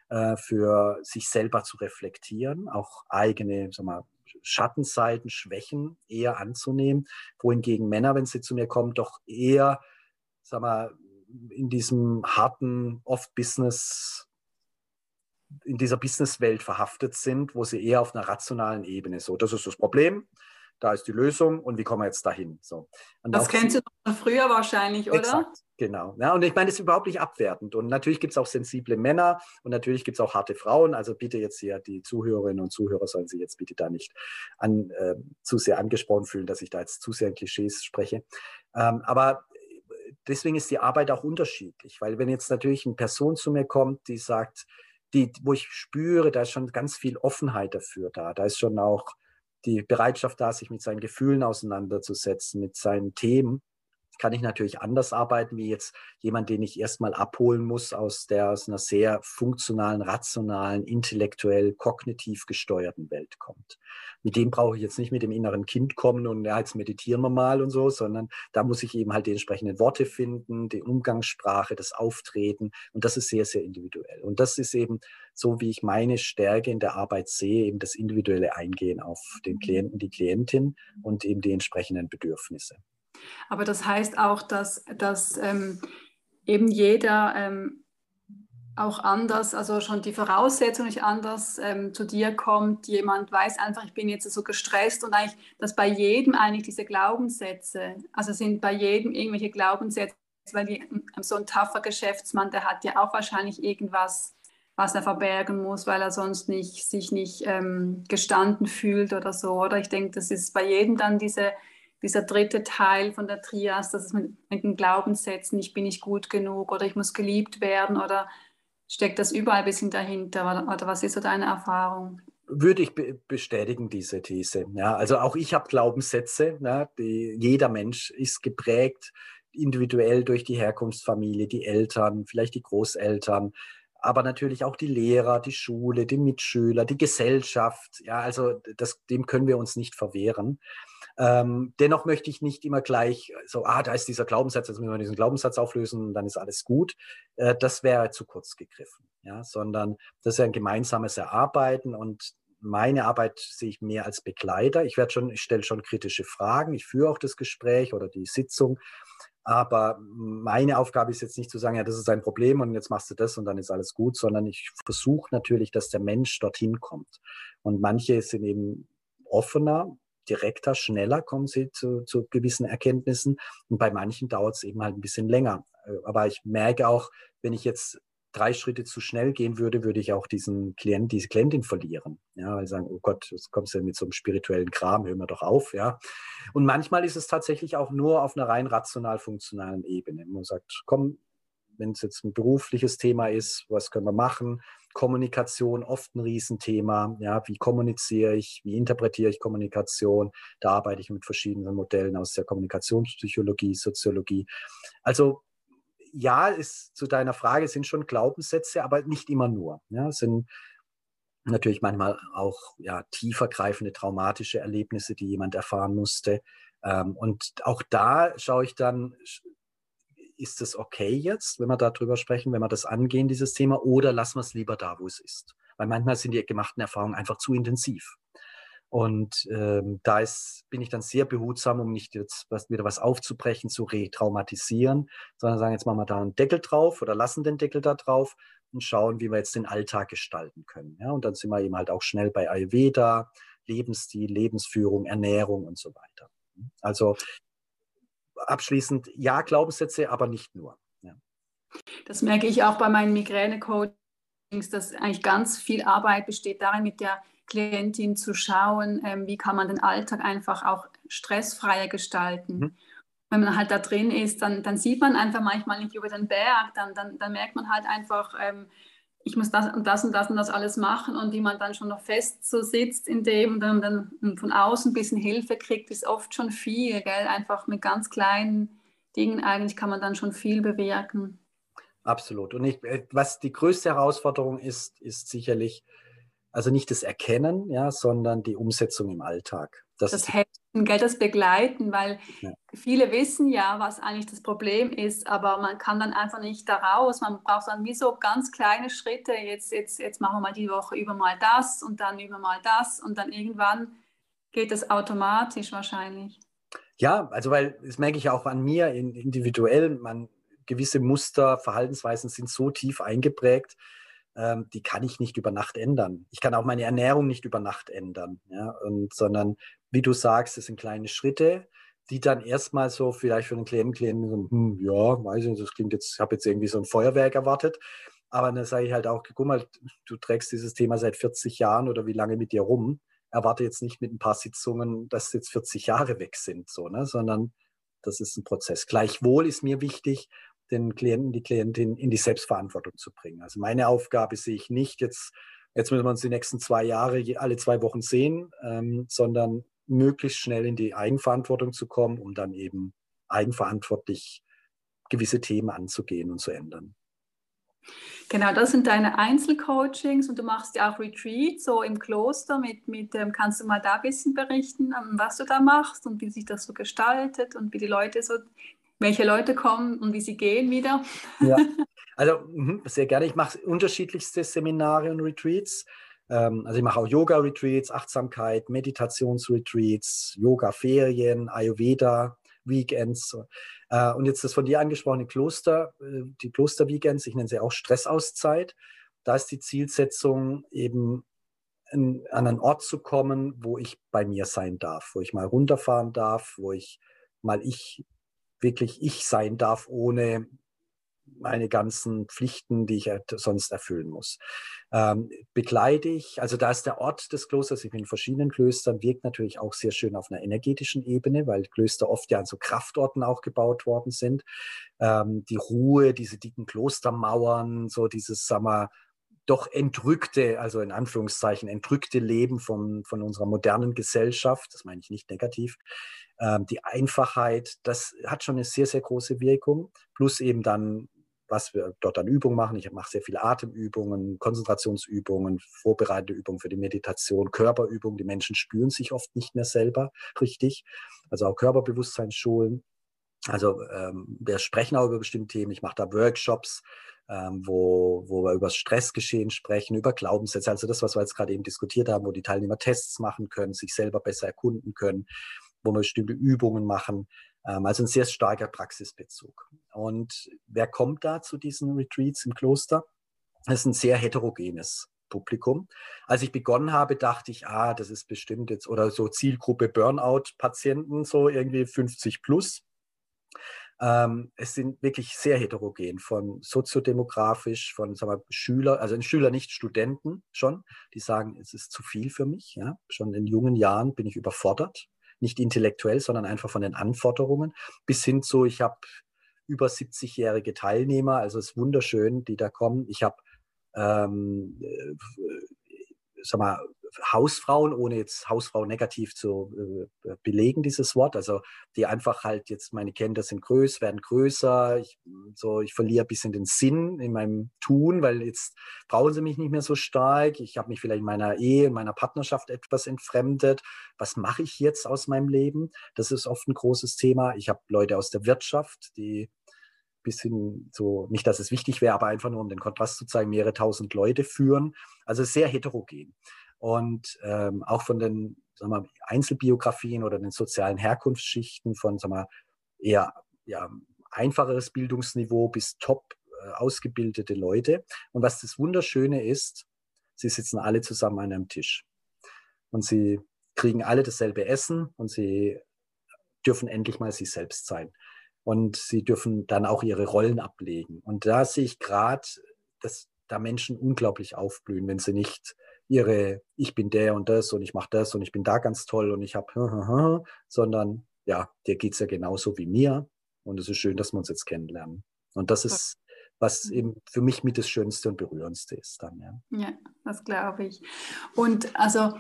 äh, für sich selber zu reflektieren, auch eigene, sag mal, Schattenseiten, Schwächen eher anzunehmen, wohingegen Männer, wenn sie zu mir kommen, doch eher, sag mal, in diesem harten, oft Business, in dieser Businesswelt verhaftet sind, wo sie eher auf einer rationalen Ebene so, das ist das Problem, da ist die Lösung und wie kommen wir jetzt dahin? So. Und das kennst du von früher wahrscheinlich, oder? Exakt, genau. Ja, und ich meine, das ist überhaupt nicht abwertend. Und natürlich gibt es auch sensible Männer und natürlich gibt es auch harte Frauen. Also bitte jetzt hier, die Zuhörerinnen und Zuhörer sollen sich jetzt bitte da nicht an, äh, zu sehr angesprochen fühlen, dass ich da jetzt zu sehr in Klischees spreche. Ähm, aber deswegen ist die Arbeit auch unterschiedlich, weil wenn jetzt natürlich eine Person zu mir kommt, die sagt, die, wo ich spüre, da ist schon ganz viel Offenheit dafür da. Da ist schon auch die Bereitschaft da, sich mit seinen Gefühlen auseinanderzusetzen, mit seinen Themen kann ich natürlich anders arbeiten, wie jetzt jemand, den ich erstmal abholen muss aus, der, aus einer sehr funktionalen, rationalen, intellektuell, kognitiv gesteuerten Welt kommt. Mit dem brauche ich jetzt nicht mit dem inneren Kind kommen und ja, jetzt meditieren wir mal und so, sondern da muss ich eben halt die entsprechenden Worte finden, die Umgangssprache, das Auftreten und das ist sehr, sehr individuell. Und das ist eben so, wie ich meine Stärke in der Arbeit sehe, eben das individuelle Eingehen auf den Klienten, die Klientin und eben die entsprechenden Bedürfnisse. Aber das heißt auch, dass, dass ähm, eben jeder ähm, auch anders, also schon die Voraussetzung nicht anders ähm, zu dir kommt. Jemand weiß einfach, ich bin jetzt so gestresst und eigentlich, dass bei jedem eigentlich diese Glaubenssätze, also sind bei jedem irgendwelche Glaubenssätze, weil die, ähm, so ein taffer Geschäftsmann, der hat ja auch wahrscheinlich irgendwas, was er verbergen muss, weil er sonst nicht, sich nicht ähm, gestanden fühlt oder so. Oder ich denke, das ist bei jedem dann diese dieser dritte Teil von der Trias, dass es mit, mit den Glaubenssätzen, ich bin nicht gut genug oder ich muss geliebt werden oder steckt das überall ein bisschen dahinter oder, oder was ist so deine Erfahrung? Würde ich be bestätigen, diese These. Ja, also auch ich habe Glaubenssätze. Ja, die, jeder Mensch ist geprägt individuell durch die Herkunftsfamilie, die Eltern, vielleicht die Großeltern, aber natürlich auch die Lehrer, die Schule, die Mitschüler, die Gesellschaft. Ja, also das, dem können wir uns nicht verwehren. Ähm, dennoch möchte ich nicht immer gleich so, ah, da ist dieser Glaubenssatz, jetzt müssen wir diesen Glaubenssatz auflösen und dann ist alles gut. Äh, das wäre zu kurz gegriffen, ja, sondern das ist ein gemeinsames Erarbeiten und meine Arbeit sehe ich mehr als Begleiter. Ich werde schon, ich stelle schon kritische Fragen, ich führe auch das Gespräch oder die Sitzung. Aber meine Aufgabe ist jetzt nicht zu sagen, ja, das ist ein Problem und jetzt machst du das und dann ist alles gut, sondern ich versuche natürlich, dass der Mensch dorthin kommt. Und manche sind eben offener, direkter, schneller kommen sie zu, zu gewissen Erkenntnissen und bei manchen dauert es eben halt ein bisschen länger. Äh, aber ich merke auch, wenn ich jetzt drei Schritte zu schnell gehen würde, würde ich auch diesen Klient, diese Klientin verlieren. Ja, weil sie sagen, oh Gott, jetzt kommst du mit so einem spirituellen Kram, hör mir doch auf, ja. Und manchmal ist es tatsächlich auch nur auf einer rein rational-funktionalen Ebene. Man sagt, komm, wenn es jetzt ein berufliches Thema ist, was können wir machen? Kommunikation oft ein Riesenthema. Ja, wie kommuniziere ich? Wie interpretiere ich Kommunikation? Da arbeite ich mit verschiedenen Modellen aus der Kommunikationspsychologie, Soziologie. Also ja, ist zu deiner Frage sind schon Glaubenssätze, aber nicht immer nur. Ja, sind natürlich manchmal auch ja, tiefergreifende traumatische Erlebnisse, die jemand erfahren musste. Ähm, und auch da schaue ich dann, ist es okay jetzt, wenn wir darüber sprechen, wenn wir das angehen, dieses Thema, oder lassen wir es lieber da, wo es ist? Weil manchmal sind die gemachten Erfahrungen einfach zu intensiv. Und ähm, da ist, bin ich dann sehr behutsam, um nicht jetzt was, wieder was aufzubrechen, zu retraumatisieren, sondern sagen, jetzt machen wir da einen Deckel drauf oder lassen den Deckel da drauf und schauen, wie wir jetzt den Alltag gestalten können. Ja, und dann sind wir eben halt auch schnell bei Ayurveda, Lebensstil, Lebensführung, Ernährung und so weiter. Also abschließend, ja, Glaubenssätze, aber nicht nur. Ja. Das merke ich auch bei meinen Migräne-Coachings, dass eigentlich ganz viel Arbeit besteht darin, mit der Klientin zu schauen, ähm, wie kann man den Alltag einfach auch stressfreier gestalten. Mhm. Wenn man halt da drin ist, dann, dann sieht man einfach manchmal nicht über den Berg, dann, dann, dann merkt man halt einfach, ähm, ich muss das und das und das und das alles machen und wie man dann schon noch fest so sitzt in dem und dann, von außen ein bisschen Hilfe kriegt, ist oft schon viel, gell? einfach mit ganz kleinen Dingen eigentlich kann man dann schon viel bewirken. Absolut. Und ich, äh, was die größte Herausforderung ist, ist sicherlich, also nicht das Erkennen, ja, sondern die Umsetzung im Alltag. Das, das Helfen, Geld, das Begleiten, weil ja. viele wissen ja, was eigentlich das Problem ist, aber man kann dann einfach nicht daraus. Man braucht dann wie so ganz kleine Schritte. Jetzt, jetzt, jetzt machen wir mal die Woche über mal das und dann über mal das und dann irgendwann geht das automatisch wahrscheinlich. Ja, also weil das merke ich auch an mir individuell, man gewisse Muster, Verhaltensweisen sind so tief eingeprägt, ähm, die kann ich nicht über Nacht ändern. Ich kann auch meine Ernährung nicht über Nacht ändern, ja, und, sondern wie du sagst, es sind kleine Schritte, die dann erstmal so vielleicht für den Klienten, Klienten so, hm, ja, weiß ich, das klingt jetzt, ich habe jetzt irgendwie so ein Feuerwerk erwartet, aber dann sage ich halt auch, guck mal, du trägst dieses Thema seit 40 Jahren oder wie lange mit dir rum, erwarte jetzt nicht mit ein paar Sitzungen, dass jetzt 40 Jahre weg sind, so, ne, sondern das ist ein Prozess. Gleichwohl ist mir wichtig, den Klienten, die Klientin in die Selbstverantwortung zu bringen. Also meine Aufgabe sehe ich nicht jetzt, jetzt müssen wir uns die nächsten zwei Jahre alle zwei Wochen sehen, ähm, sondern möglichst schnell in die Eigenverantwortung zu kommen, um dann eben eigenverantwortlich gewisse Themen anzugehen und zu ändern. Genau, das sind deine Einzelcoachings und du machst ja auch Retreats so im Kloster mit, mit ähm, kannst du mal da ein bisschen berichten, ähm, was du da machst und wie sich das so gestaltet und wie die Leute so welche Leute kommen und wie sie gehen wieder. Ja, also mhm, sehr gerne. Ich mache unterschiedlichste Seminare und Retreats. Ähm, also ich mache auch Yoga-Retreats, Achtsamkeit, Meditationsretreats, Yoga-Ferien, Ayurveda, Weekends. Äh, und jetzt das von dir angesprochene Kloster, äh, die Kloster-Weekends, ich nenne sie auch Stressauszeit. Da ist die Zielsetzung eben an einen Ort zu kommen, wo ich bei mir sein darf, wo ich mal runterfahren darf, wo ich mal ich wirklich ich sein darf, ohne meine ganzen Pflichten, die ich sonst erfüllen muss. Ähm, begleite ich, also da ist der Ort des Klosters, ich bin in verschiedenen Klöstern, wirkt natürlich auch sehr schön auf einer energetischen Ebene, weil Klöster oft ja an so Kraftorten auch gebaut worden sind. Ähm, die Ruhe, diese dicken Klostermauern, so dieses, sag mal, doch entrückte, also in Anführungszeichen entrückte Leben von, von unserer modernen Gesellschaft, das meine ich nicht negativ, ähm, die Einfachheit, das hat schon eine sehr, sehr große Wirkung. Plus eben dann, was wir dort an Übungen machen. Ich mache sehr viele Atemübungen, Konzentrationsübungen, vorbereitende Übungen für die Meditation, Körperübungen. Die Menschen spüren sich oft nicht mehr selber richtig. Also auch Körperbewusstseinsschulen. Also ähm, wir sprechen auch über bestimmte Themen. Ich mache da Workshops, ähm, wo, wo wir über Stressgeschehen sprechen, über Glaubenssätze, also das, was wir jetzt gerade eben diskutiert haben, wo die Teilnehmer Tests machen können, sich selber besser erkunden können, wo wir bestimmte Übungen machen. Ähm, also ein sehr starker Praxisbezug. Und wer kommt da zu diesen Retreats im Kloster? Das ist ein sehr heterogenes Publikum. Als ich begonnen habe, dachte ich, ah, das ist bestimmt jetzt oder so Zielgruppe Burnout-Patienten, so irgendwie 50 plus. Ähm, es sind wirklich sehr heterogen, von soziodemografisch, von sagen wir, Schüler, also Schüler nicht Studenten schon, die sagen, es ist zu viel für mich. Ja? Schon in jungen Jahren bin ich überfordert, nicht intellektuell, sondern einfach von den Anforderungen, bis hin zu, ich habe über 70-jährige Teilnehmer, also es ist wunderschön, die da kommen. Ich habe ähm, äh, sag mal, Hausfrauen, ohne jetzt Hausfrau negativ zu äh, belegen, dieses Wort. Also die einfach halt jetzt, meine Kinder sind größer, werden größer. Ich, so, ich verliere ein bisschen den Sinn in meinem Tun, weil jetzt brauchen sie mich nicht mehr so stark. Ich habe mich vielleicht in meiner Ehe, in meiner Partnerschaft etwas entfremdet. Was mache ich jetzt aus meinem Leben? Das ist oft ein großes Thema. Ich habe Leute aus der Wirtschaft, die bisschen so, nicht, dass es wichtig wäre, aber einfach nur um den Kontrast zu zeigen, mehrere tausend Leute führen. Also sehr heterogen und ähm, auch von den sagen wir, Einzelbiografien oder den sozialen Herkunftsschichten von sagen wir, eher ja, einfacheres Bildungsniveau bis top äh, ausgebildete Leute. Und was das Wunderschöne ist, sie sitzen alle zusammen an einem Tisch und sie kriegen alle dasselbe Essen und sie dürfen endlich mal sich selbst sein. Und sie dürfen dann auch ihre Rollen ablegen. Und da sehe ich gerade, dass da Menschen unglaublich aufblühen, wenn sie nicht ihre, ich bin der und das und ich mache das und ich bin da ganz toll und ich habe, sondern ja, dir geht es ja genauso wie mir und es ist schön, dass wir uns jetzt kennenlernen. Und das ist, was eben für mich mit das Schönste und Berührendste ist dann, ja. Ja, das glaube ich. Und also,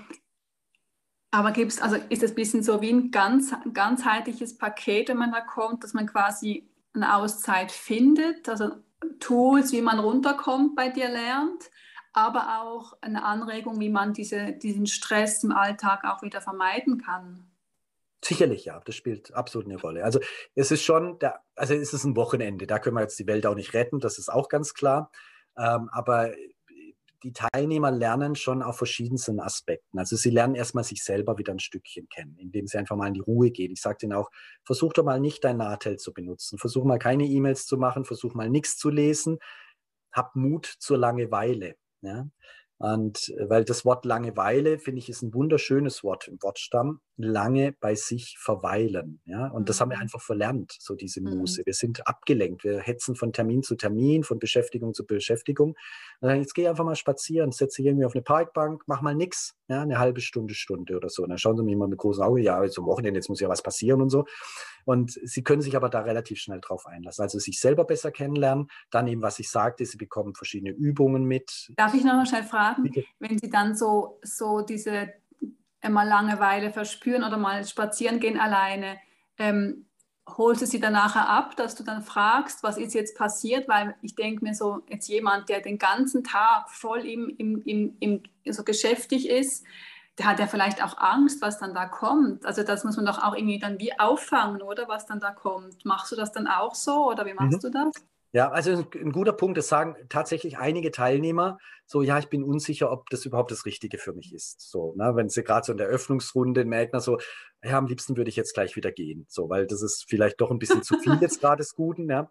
aber gibt es, also ist es ein bisschen so wie ein ganz, ganzheitliches Paket, wenn man da kommt, dass man quasi eine Auszeit findet, also Tools, wie man runterkommt, bei dir lernt aber auch eine Anregung, wie man diese, diesen Stress im Alltag auch wieder vermeiden kann. Sicherlich, ja, das spielt absolut eine Rolle. Also es ist schon, der, also es ist ein Wochenende, da können wir jetzt die Welt auch nicht retten, das ist auch ganz klar. Ähm, aber die Teilnehmer lernen schon auf verschiedensten Aspekten. Also sie lernen erstmal sich selber wieder ein Stückchen kennen, indem sie einfach mal in die Ruhe gehen. Ich sage ihnen auch, versuch doch mal nicht dein Natel zu benutzen, versuch mal keine E-Mails zu machen, versuch mal nichts zu lesen, hab Mut zur Langeweile. Ja? Und äh, weil das Wort Langeweile, finde ich, ist ein wunderschönes Wort im Wortstamm. Lange bei sich verweilen. Ja? Und das haben wir mhm. einfach verlernt, so diese Muse. Mhm. Wir sind abgelenkt. Wir hetzen von Termin zu Termin, von Beschäftigung zu Beschäftigung. Und dann, jetzt geh einfach mal spazieren, setze dich irgendwie auf eine Parkbank, mach mal nichts. Ja? Eine halbe Stunde, Stunde oder so. Und dann schauen sie mich mal mit großen Augen, ja, zum Wochenende, jetzt muss ja was passieren und so. Und sie können sich aber da relativ schnell drauf einlassen. Also sich selber besser kennenlernen, dann eben, was ich sagte, sie bekommen verschiedene Übungen mit. Darf ich noch mal schnell fragen, Bitte? wenn Sie dann so, so diese mal Langeweile verspüren oder mal spazieren gehen alleine, ähm, holst du sie dann nachher ab, dass du dann fragst, was ist jetzt passiert? Weil ich denke mir so, jetzt jemand, der den ganzen Tag voll im, im, im, im so geschäftig ist, der hat ja vielleicht auch Angst, was dann da kommt. Also das muss man doch auch irgendwie dann wie auffangen, oder was dann da kommt. Machst du das dann auch so oder wie machst mhm. du das? Ja, also ein guter Punkt, das sagen tatsächlich einige Teilnehmer, so ja, ich bin unsicher, ob das überhaupt das Richtige für mich ist. So, ne, wenn sie gerade so in der Öffnungsrunde merken, so, ja, am liebsten würde ich jetzt gleich wieder gehen, so, weil das ist vielleicht doch ein bisschen zu viel jetzt gerade des Guten. Ja.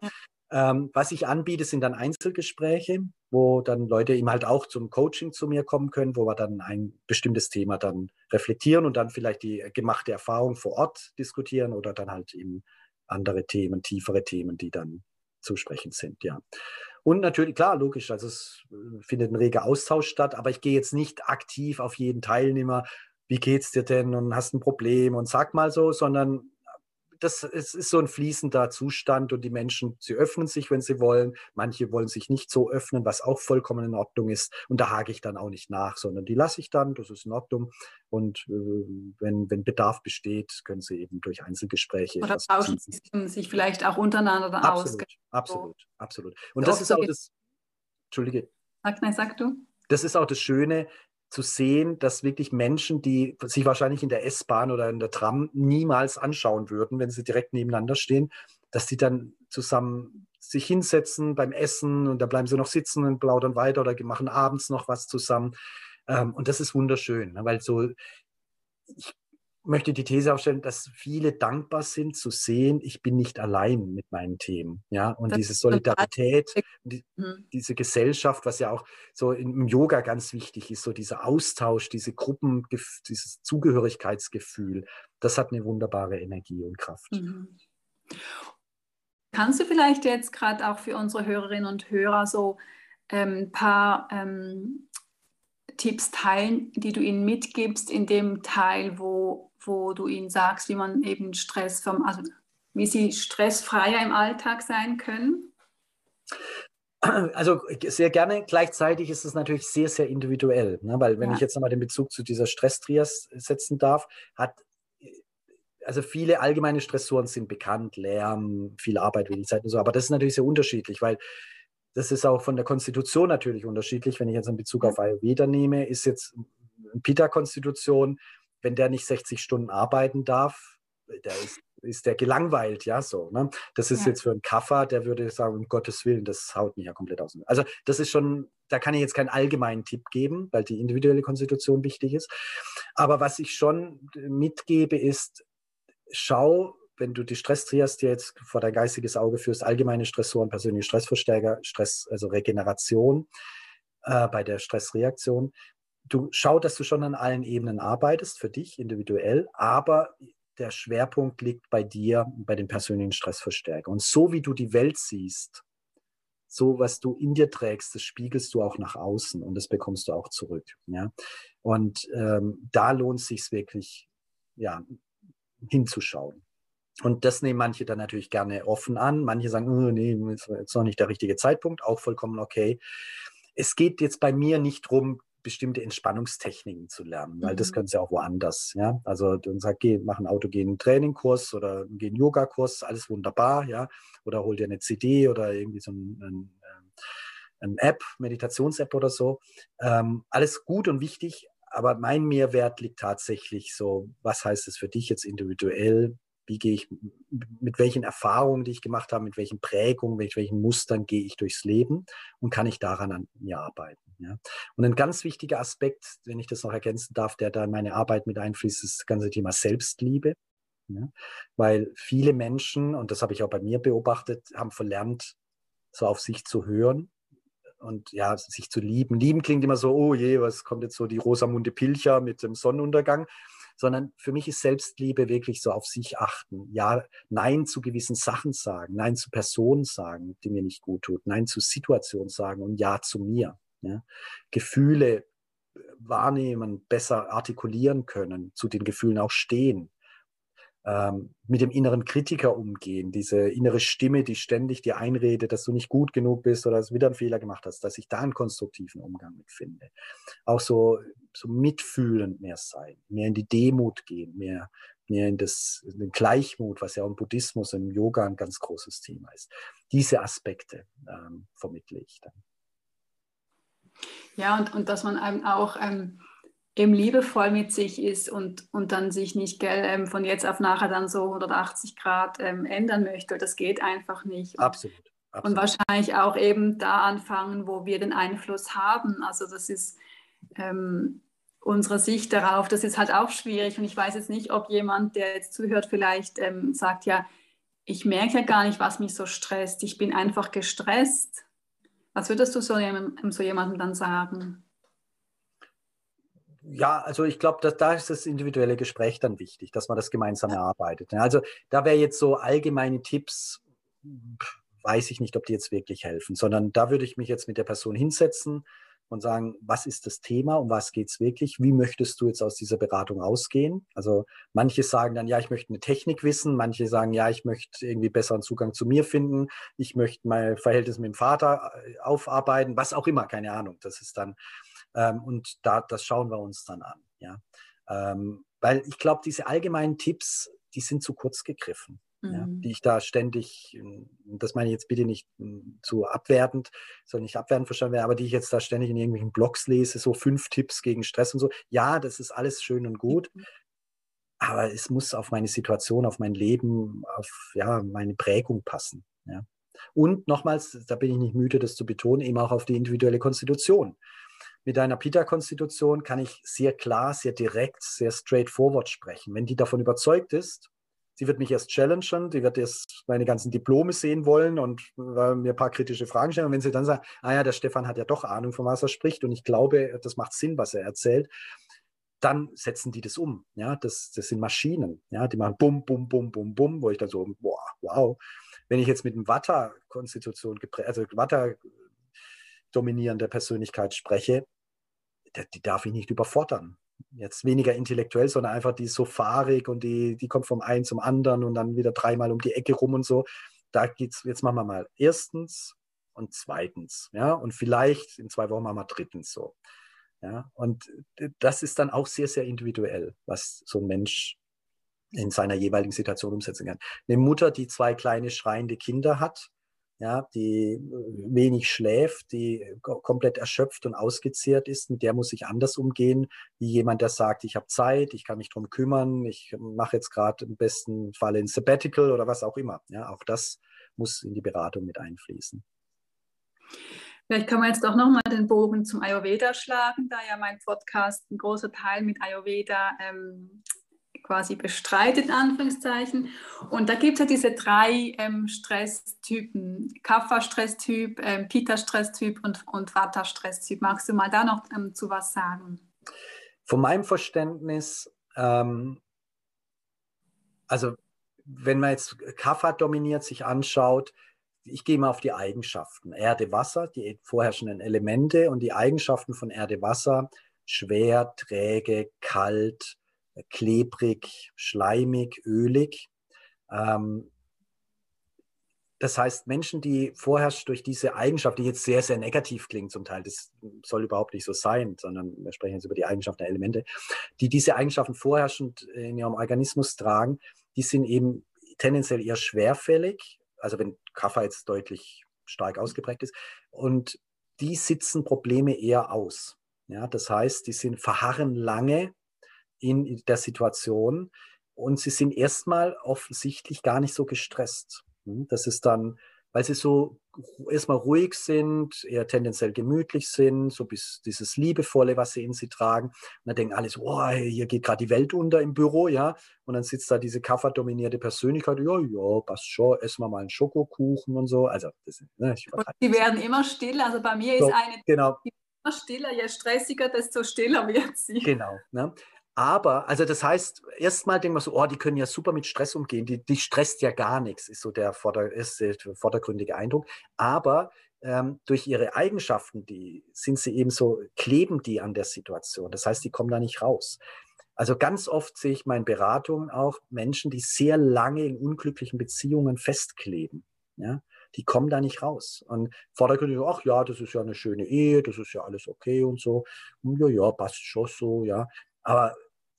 Ähm, was ich anbiete, sind dann Einzelgespräche, wo dann Leute eben halt auch zum Coaching zu mir kommen können, wo wir dann ein bestimmtes Thema dann reflektieren und dann vielleicht die gemachte Erfahrung vor Ort diskutieren oder dann halt eben andere Themen, tiefere Themen, die dann zu sprechen sind, ja. Und natürlich, klar, logisch, also es äh, findet ein reger Austausch statt, aber ich gehe jetzt nicht aktiv auf jeden Teilnehmer, wie geht's dir denn und hast ein Problem und sag mal so, sondern das es ist so ein fließender Zustand und die Menschen, sie öffnen sich, wenn sie wollen. Manche wollen sich nicht so öffnen, was auch vollkommen in Ordnung ist. Und da hake ich dann auch nicht nach, sondern die lasse ich dann, das ist in Ordnung. Und äh, wenn, wenn Bedarf besteht, können sie eben durch Einzelgespräche. Oder tauschen sie sich vielleicht auch untereinander absolut, aus. Absolut, absolut. Und das ist auch das. Entschuldige. Sag, nein, sag du. Das ist auch das Schöne, zu sehen, dass wirklich Menschen, die sich wahrscheinlich in der S-Bahn oder in der Tram niemals anschauen würden, wenn sie direkt nebeneinander stehen, dass die dann zusammen sich hinsetzen beim Essen und da bleiben sie noch sitzen und plaudern weiter oder machen abends noch was zusammen. Ähm, und das ist wunderschön, ne, weil so, ich möchte die These aufstellen, dass viele dankbar sind zu sehen, ich bin nicht allein mit meinen Themen. Ja, und das diese Solidarität, die, mhm. diese Gesellschaft, was ja auch so im Yoga ganz wichtig ist, so dieser Austausch, diese Gruppen, dieses Zugehörigkeitsgefühl, das hat eine wunderbare Energie und Kraft. Mhm. kannst du vielleicht jetzt gerade auch für unsere Hörerinnen und Hörer so ein ähm, paar ähm, Tipps teilen, die du ihnen mitgibst in dem Teil, wo, wo du ihnen sagst, wie man eben Stress vom, also wie sie stressfreier im Alltag sein können? Also sehr gerne. Gleichzeitig ist es natürlich sehr, sehr individuell, ne? weil wenn ja. ich jetzt nochmal den Bezug zu dieser Stresstrias setzen darf, hat also viele allgemeine Stressoren sind bekannt, Lärm, viel Arbeit, wenig Zeit und so, aber das ist natürlich sehr unterschiedlich, weil das ist auch von der Konstitution natürlich unterschiedlich. Wenn ich jetzt in Bezug auf Ayurveda nehme, ist jetzt eine Pitta-Konstitution, wenn der nicht 60 Stunden arbeiten darf, der ist, ist der gelangweilt, ja, so. Ne? Das ist ja. jetzt für einen Kaffer, der würde sagen, um Gottes Willen, das haut mich ja komplett aus. Also das ist schon, da kann ich jetzt keinen allgemeinen Tipp geben, weil die individuelle Konstitution wichtig ist. Aber was ich schon mitgebe, ist, schau, wenn du die Stresstrias dir jetzt vor dein geistiges Auge führst, allgemeine Stressoren, persönliche Stressverstärker, Stress, also Regeneration äh, bei der Stressreaktion, du schau, dass du schon an allen Ebenen arbeitest, für dich individuell, aber der Schwerpunkt liegt bei dir, bei den persönlichen Stressverstärkern. Und so wie du die Welt siehst, so was du in dir trägst, das spiegelst du auch nach außen und das bekommst du auch zurück. Ja? Und ähm, da lohnt es sich wirklich, ja, hinzuschauen. Und das nehmen manche dann natürlich gerne offen an. Manche sagen, oh, nee, ist jetzt noch nicht der richtige Zeitpunkt, auch vollkommen okay. Es geht jetzt bei mir nicht darum, bestimmte Entspannungstechniken zu lernen, weil mhm. das können sie auch woanders. Ja? Also du sagst, geh, mach einen autogenen Trainingkurs oder geh einen Yogakurs, alles wunderbar, ja. Oder hol dir eine CD oder irgendwie so ein, ein, ein App, Meditations-App oder so. Ähm, alles gut und wichtig, aber mein Mehrwert liegt tatsächlich so, was heißt es für dich jetzt individuell? Wie gehe ich, mit welchen Erfahrungen, die ich gemacht habe, mit welchen Prägungen, mit welchen Mustern gehe ich durchs Leben und kann ich daran an mir arbeiten? Ja? Und ein ganz wichtiger Aspekt, wenn ich das noch ergänzen darf, der da in meine Arbeit mit einfließt, ist das ganze Thema Selbstliebe. Ja? Weil viele Menschen, und das habe ich auch bei mir beobachtet, haben verlernt, so auf sich zu hören und ja, sich zu lieben. Lieben klingt immer so, oh je, was kommt jetzt so die Rosamunde Pilcher mit dem Sonnenuntergang, sondern für mich ist Selbstliebe wirklich so auf sich achten. Ja, Nein zu gewissen Sachen sagen, Nein zu Personen sagen, die mir nicht gut tut, Nein zu Situationen sagen und Ja zu mir. Ja. Gefühle wahrnehmen, besser artikulieren können, zu den Gefühlen auch stehen ähm, mit dem inneren Kritiker umgehen, diese innere Stimme, die ständig dir einredet, dass du nicht gut genug bist oder dass du wieder einen Fehler gemacht hast, dass ich da einen konstruktiven Umgang mit finde. Auch so, so mitfühlend mehr sein, mehr in die Demut gehen, mehr, mehr in, das, in den Gleichmut, was ja im Buddhismus, im Yoga ein ganz großes Thema ist. Diese Aspekte ähm, vermittle ich dann. Ja, und, und dass man einem auch ähm, eben liebevoll mit sich ist und, und dann sich nicht gell, ähm, von jetzt auf nachher dann so 180 Grad ähm, ändern möchte. Das geht einfach nicht. Und, absolut, absolut. Und wahrscheinlich auch eben da anfangen, wo wir den Einfluss haben. Also das ist ähm, unsere Sicht darauf. Das ist halt auch schwierig. Und ich weiß jetzt nicht, ob jemand, der jetzt zuhört, vielleicht ähm, sagt, ja, ich merke ja gar nicht, was mich so stresst. Ich bin einfach gestresst. Was würdest du so jemandem, so jemandem dann sagen? Ja, also ich glaube, da ist das individuelle Gespräch dann wichtig, dass man das gemeinsam erarbeitet. Also da wäre jetzt so allgemeine Tipps, weiß ich nicht, ob die jetzt wirklich helfen, sondern da würde ich mich jetzt mit der Person hinsetzen und sagen, was ist das Thema, um was geht es wirklich, wie möchtest du jetzt aus dieser Beratung ausgehen? Also manche sagen dann, ja, ich möchte eine Technik wissen, manche sagen, ja, ich möchte irgendwie besseren Zugang zu mir finden, ich möchte mein Verhältnis mit dem Vater äh, aufarbeiten, was auch immer, keine Ahnung. Das ist dann, ähm, und da, das schauen wir uns dann an. Ja? Ähm, weil ich glaube, diese allgemeinen Tipps, die sind zu kurz gegriffen. Mhm. Ja, die ich da ständig, das meine ich jetzt bitte nicht hm, zu abwertend, soll nicht abwertend verstanden werden, aber die ich jetzt da ständig in irgendwelchen Blogs lese, so fünf Tipps gegen Stress und so. Ja, das ist alles schön und gut, mhm. aber es muss auf meine Situation, auf mein Leben, auf ja, meine Prägung passen. Ja. Und nochmals, da bin ich nicht müde, das zu betonen, eben auch auf die individuelle Konstitution mit einer Pita-Konstitution kann ich sehr klar, sehr direkt, sehr straightforward sprechen. Wenn die davon überzeugt ist, sie wird mich erst challengen, sie wird erst meine ganzen Diplome sehen wollen und äh, mir ein paar kritische Fragen stellen. Und wenn sie dann sagt, ah ja, der Stefan hat ja doch Ahnung, von was er spricht und ich glaube, das macht Sinn, was er erzählt, dann setzen die das um. Ja, das, das sind Maschinen. Ja, die machen bum, bum, bum, bum, bum, wo ich dann so, boah, wow. Wenn ich jetzt mit einem Vata-Konstitution, also Vata-dominierender Persönlichkeit spreche, die darf ich nicht überfordern. Jetzt weniger intellektuell, sondern einfach die ist so fahrig und die, die kommt vom einen zum anderen und dann wieder dreimal um die Ecke rum und so. Da geht's, jetzt machen wir mal erstens und zweitens, ja, und vielleicht in zwei Wochen machen wir drittens so. Ja, und das ist dann auch sehr, sehr individuell, was so ein Mensch in seiner jeweiligen Situation umsetzen kann. Eine Mutter, die zwei kleine schreiende Kinder hat, ja, die wenig schläft, die komplett erschöpft und ausgezehrt ist, mit der muss ich anders umgehen, wie jemand, der sagt, ich habe Zeit, ich kann mich drum kümmern, ich mache jetzt gerade im besten Fall ein Sabbatical oder was auch immer. Ja, auch das muss in die Beratung mit einfließen. Vielleicht kann man jetzt doch nochmal den Bogen zum Ayurveda schlagen, da ja mein Podcast ein großer Teil mit Ayurveda ähm, quasi bestreitet, in Anführungszeichen. Und da gibt es ja diese drei ähm, Stresstypen, Kapha-Stresstyp, ähm, Pitta-Stresstyp und, und Vata-Stresstyp. Magst du mal da noch ähm, zu was sagen? Von meinem Verständnis, ähm, also wenn man jetzt Kapha dominiert sich anschaut, ich gehe mal auf die Eigenschaften. Erde, Wasser, die vorherrschenden Elemente und die Eigenschaften von Erde, Wasser, schwer, träge, kalt, klebrig, schleimig, ölig. Ähm, das heißt, Menschen, die vorherrscht durch diese Eigenschaft, die jetzt sehr, sehr negativ klingt zum Teil, das soll überhaupt nicht so sein, sondern wir sprechen jetzt über die Eigenschaften der Elemente, die diese Eigenschaften vorherrschend in ihrem Organismus tragen, die sind eben tendenziell eher schwerfällig, also wenn Kaffer jetzt deutlich stark ausgeprägt ist, und die sitzen Probleme eher aus. Ja, das heißt, die sind verharren lange in der Situation und sie sind erstmal offensichtlich gar nicht so gestresst. Hm, das ist dann, weil sie so erstmal ruhig sind, eher tendenziell gemütlich sind, so bis dieses Liebevolle, was sie in sie tragen. Und dann denken alle so, oh, hier geht gerade die Welt unter im Büro, ja. Und dann sitzt da diese kafferdominierte Persönlichkeit, ja, ja, passt schon, essen wir mal einen Schokokuchen und so. Also, das, ne, die werden immer stiller. Also bei mir so, ist eine, genau. immer stiller, je stressiger, desto stiller wird sie. Genau. Ne? Aber, also das heißt, erstmal denken wir so, oh, die können ja super mit Stress umgehen, die, die stresst ja gar nichts, ist so der vorder, erste vordergründige Eindruck. Aber ähm, durch ihre Eigenschaften, die sind sie eben so, kleben die an der Situation. Das heißt, die kommen da nicht raus. Also ganz oft sehe ich meinen Beratungen auch Menschen, die sehr lange in unglücklichen Beziehungen festkleben. Ja? Die kommen da nicht raus. Und vordergründig, ach ja, das ist ja eine schöne Ehe, das ist ja alles okay und so. Und ja, ja, passt schon so, ja. Aber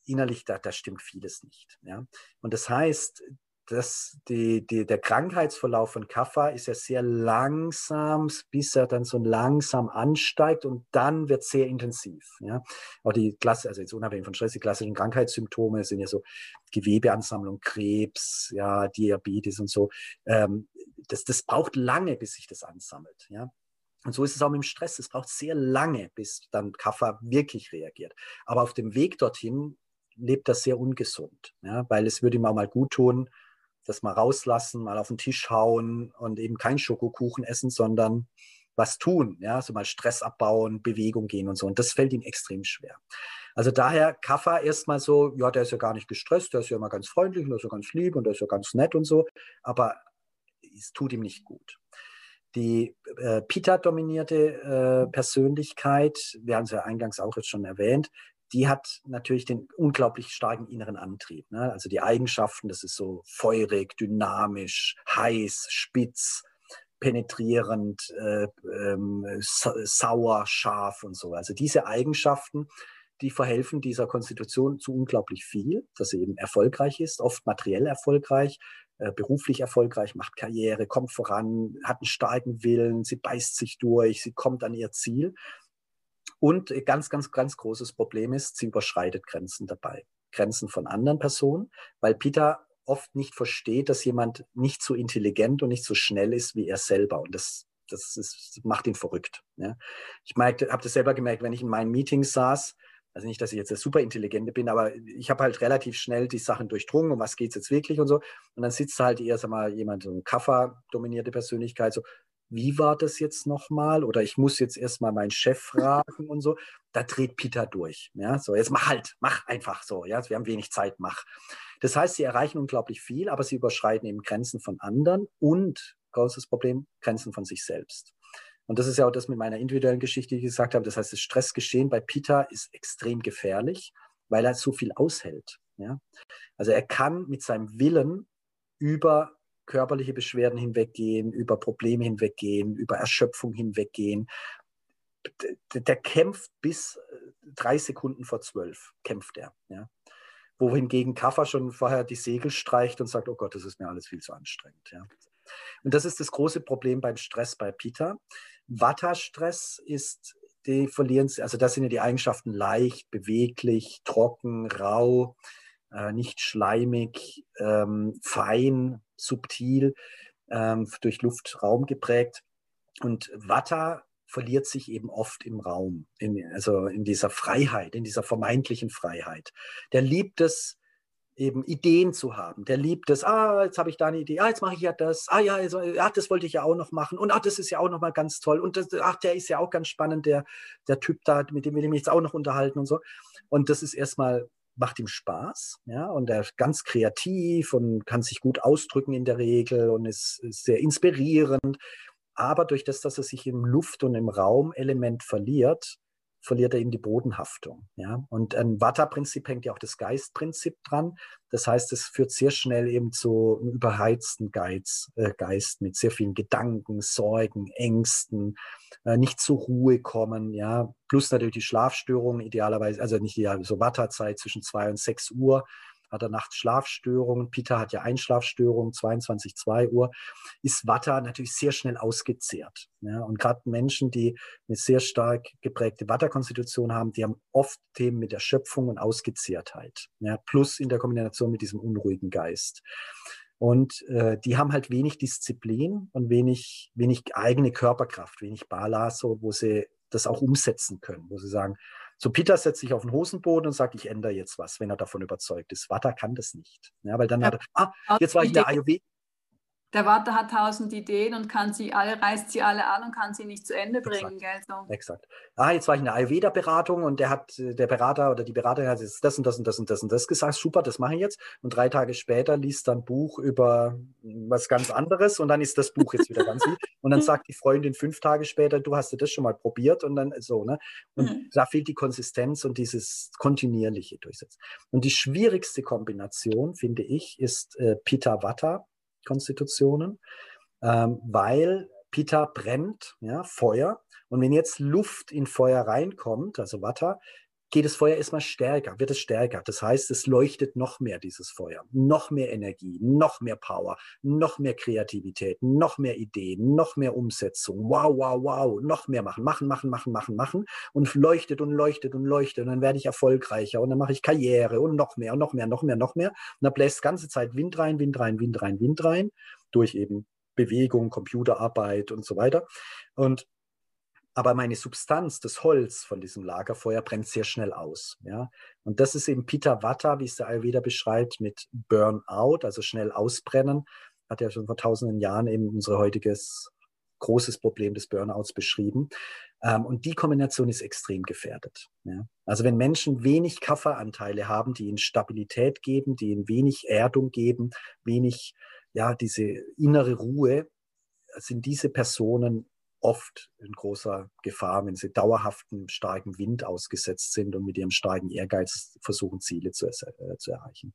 innerlich, da, da stimmt vieles nicht. Ja? Und das heißt, dass die, die, der Krankheitsverlauf von Kaffa ist ja sehr langsam, bis er dann so langsam ansteigt und dann wird sehr intensiv. Ja? Auch die Klasse, also jetzt unabhängig von Stress, die klassischen Krankheitssymptome sind ja so Gewebeansammlung, Krebs, ja, Diabetes und so. Ähm, das, das braucht lange, bis sich das ansammelt. Ja? Und so ist es auch mit dem Stress. Es braucht sehr lange, bis dann Kaffer wirklich reagiert. Aber auf dem Weg dorthin lebt das sehr ungesund, ja, weil es würde ihm auch mal gut tun, das mal rauslassen, mal auf den Tisch hauen und eben kein Schokokuchen essen, sondern was tun, ja, so mal Stress abbauen, Bewegung gehen und so. Und das fällt ihm extrem schwer. Also daher Kaffa erstmal so, ja, der ist ja gar nicht gestresst, der ist ja immer ganz freundlich und der ist ja ganz lieb und der ist ja ganz nett und so, aber es tut ihm nicht gut die äh, Pita-dominierte äh, Persönlichkeit, wir haben es ja eingangs auch jetzt schon erwähnt, die hat natürlich den unglaublich starken inneren Antrieb. Ne? Also die Eigenschaften, das ist so feurig, dynamisch, heiß, spitz, penetrierend, äh, ähm, sauer, scharf und so. Also diese Eigenschaften, die verhelfen dieser Konstitution zu unglaublich viel, dass sie eben erfolgreich ist, oft materiell erfolgreich, äh, beruflich erfolgreich, macht Karriere, kommt voran, hat einen starken Willen, sie beißt sich durch, sie kommt an ihr Ziel. Und ganz, ganz, ganz großes Problem ist, sie überschreitet Grenzen dabei. Grenzen von anderen Personen, weil Peter oft nicht versteht, dass jemand nicht so intelligent und nicht so schnell ist wie er selber. Und das, das, ist, das macht ihn verrückt. Ja. Ich habe das selber gemerkt, wenn ich in meinen Meetings saß, also nicht, dass ich jetzt der Superintelligente bin, aber ich habe halt relativ schnell die Sachen durchdrungen, um was geht es jetzt wirklich und so. Und dann sitzt halt eher, sag mal, jemand, so ein Kaffer-dominierte Persönlichkeit, so, wie war das jetzt nochmal? Oder ich muss jetzt erstmal meinen Chef fragen und so. Da dreht Peter durch. Ja, so, jetzt mach halt, mach einfach so. Ja, wir haben wenig Zeit, mach. Das heißt, sie erreichen unglaublich viel, aber sie überschreiten eben Grenzen von anderen und, großes Problem, Grenzen von sich selbst. Und das ist ja auch das mit meiner individuellen Geschichte, die ich gesagt habe. Das heißt, das Stressgeschehen bei Peter ist extrem gefährlich, weil er so viel aushält. Ja? Also er kann mit seinem Willen über körperliche Beschwerden hinweggehen, über Probleme hinweggehen, über Erschöpfung hinweggehen. Der, kämpft bis äh, drei Sekunden vor zwölf, kämpft er. Ja? Wohingegen Kaffer schon vorher die Segel streicht und sagt, oh Gott, das ist mir alles viel zu anstrengend. Ja? Und das ist das große Problem beim Stress bei Peter. Vata-Stress ist, die verlieren, also das sind ja die Eigenschaften leicht, beweglich, trocken, rau, äh, nicht schleimig, ähm, fein, subtil, ähm, durch Luftraum geprägt. Und Vata verliert sich eben oft im Raum, in, also in dieser Freiheit, in dieser vermeintlichen Freiheit. Der liebt es, eben Ideen zu haben. Der liebt es, ah, jetzt habe ich da eine Idee, ah, jetzt mache ich ja das, ah ja, also, ah, das wollte ich ja auch noch machen und ach, das ist ja auch noch mal ganz toll und das, ach, der ist ja auch ganz spannend, der, der Typ da, mit dem will ich mich jetzt auch noch unterhalten und so. Und das ist erstmal, macht ihm Spaß, ja, und er ist ganz kreativ und kann sich gut ausdrücken in der Regel und ist, ist sehr inspirierend. Aber durch das, dass er sich im Luft- und im Raumelement verliert, verliert er eben die Bodenhaftung. Ja? Und ein Vata-Prinzip hängt ja auch das Geistprinzip dran. Das heißt, es führt sehr schnell eben zu einem überheizten Geiz, äh, Geist mit sehr vielen Gedanken, Sorgen, Ängsten, äh, nicht zur Ruhe kommen, ja, plus natürlich die Schlafstörungen idealerweise, also nicht die so Vata-Zeit zwischen zwei und sechs Uhr, hat er nachts Schlafstörungen. Peter hat ja Einschlafstörungen, 22, 2 Uhr, ist Watter natürlich sehr schnell ausgezehrt. Ja, und gerade Menschen, die eine sehr stark geprägte Watterkonstitution haben, die haben oft Themen mit Erschöpfung und Ausgezehrtheit. Ja, plus in der Kombination mit diesem unruhigen Geist. Und äh, die haben halt wenig Disziplin und wenig, wenig eigene Körperkraft, wenig Bala, so, wo sie das auch umsetzen können, wo sie sagen, so Peter setzt sich auf den Hosenboden und sagt, ich ändere jetzt was, wenn er davon überzeugt ist. Vata kann das nicht. Ja, weil dann ja. hat er, ah, jetzt war ich in der Ayurveda. Der Vater hat tausend Ideen und kann sie alle, reißt sie alle an und kann sie nicht zu Ende bringen. Exakt. Gell, so. Exakt. Ah, jetzt war ich in der Ayurveda-Beratung und der hat, der Berater oder die Beraterin hat jetzt das und das und das und das und das gesagt. Super, das mache ich jetzt. Und drei Tage später liest dann ein Buch über was ganz anderes und dann ist das Buch jetzt wieder ganz lieb. Und dann sagt die Freundin fünf Tage später, du hast das schon mal probiert und dann so, ne? Und mhm. da fehlt die Konsistenz und dieses kontinuierliche Durchsetzen. Und die schwierigste Kombination, finde ich, ist äh, Pitta Vata Konstitutionen, ähm, weil Pitta brennt, ja, Feuer. Und wenn jetzt Luft in Feuer reinkommt, also Watter, geht das Feuer erstmal stärker, wird es stärker. Das heißt, es leuchtet noch mehr, dieses Feuer. Noch mehr Energie, noch mehr Power, noch mehr Kreativität, noch mehr Ideen, noch mehr Umsetzung. Wow, wow, wow, noch mehr machen, machen, machen, machen, machen, machen. Und leuchtet und leuchtet und leuchtet. Und dann werde ich erfolgreicher und dann mache ich Karriere und noch mehr und noch mehr, noch mehr, noch mehr. Und da bläst die ganze Zeit Wind rein, Wind rein, Wind rein, Wind rein. Durch eben Bewegung, Computerarbeit und so weiter. Und aber meine Substanz, das Holz von diesem Lagerfeuer brennt sehr schnell aus. Ja? Und das ist eben Pitta Vata, wie es der Ayurveda beschreibt, mit Burnout, also schnell ausbrennen. Hat ja schon vor tausenden Jahren eben unser heutiges großes Problem des Burnouts beschrieben. Ähm, und die Kombination ist extrem gefährdet. Also wenn Menschen wenig Kafferanteile haben, die ihnen Stabilität geben, die ihnen wenig Erdung geben, wenig, ja, diese innere Ruhe, sind diese Personen oft in großer Gefahr, wenn sie dauerhaften starken Wind ausgesetzt sind und mit ihrem starken Ehrgeiz versuchen, Ziele zu, äh, zu erreichen.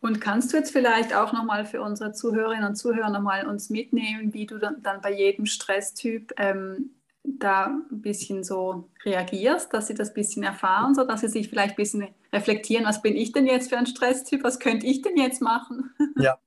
Und kannst du jetzt vielleicht auch nochmal für unsere Zuhörerinnen und Zuhörer nochmal uns mitnehmen, wie du dann, bei jedem Stresstyp ähm, da ein bisschen so reagierst, dass sie das ein bisschen erfahren, so dass sie sich vielleicht ein bisschen reflektieren, was bin ich denn jetzt für ein Stresstyp, was könnte ich denn jetzt machen? Ja,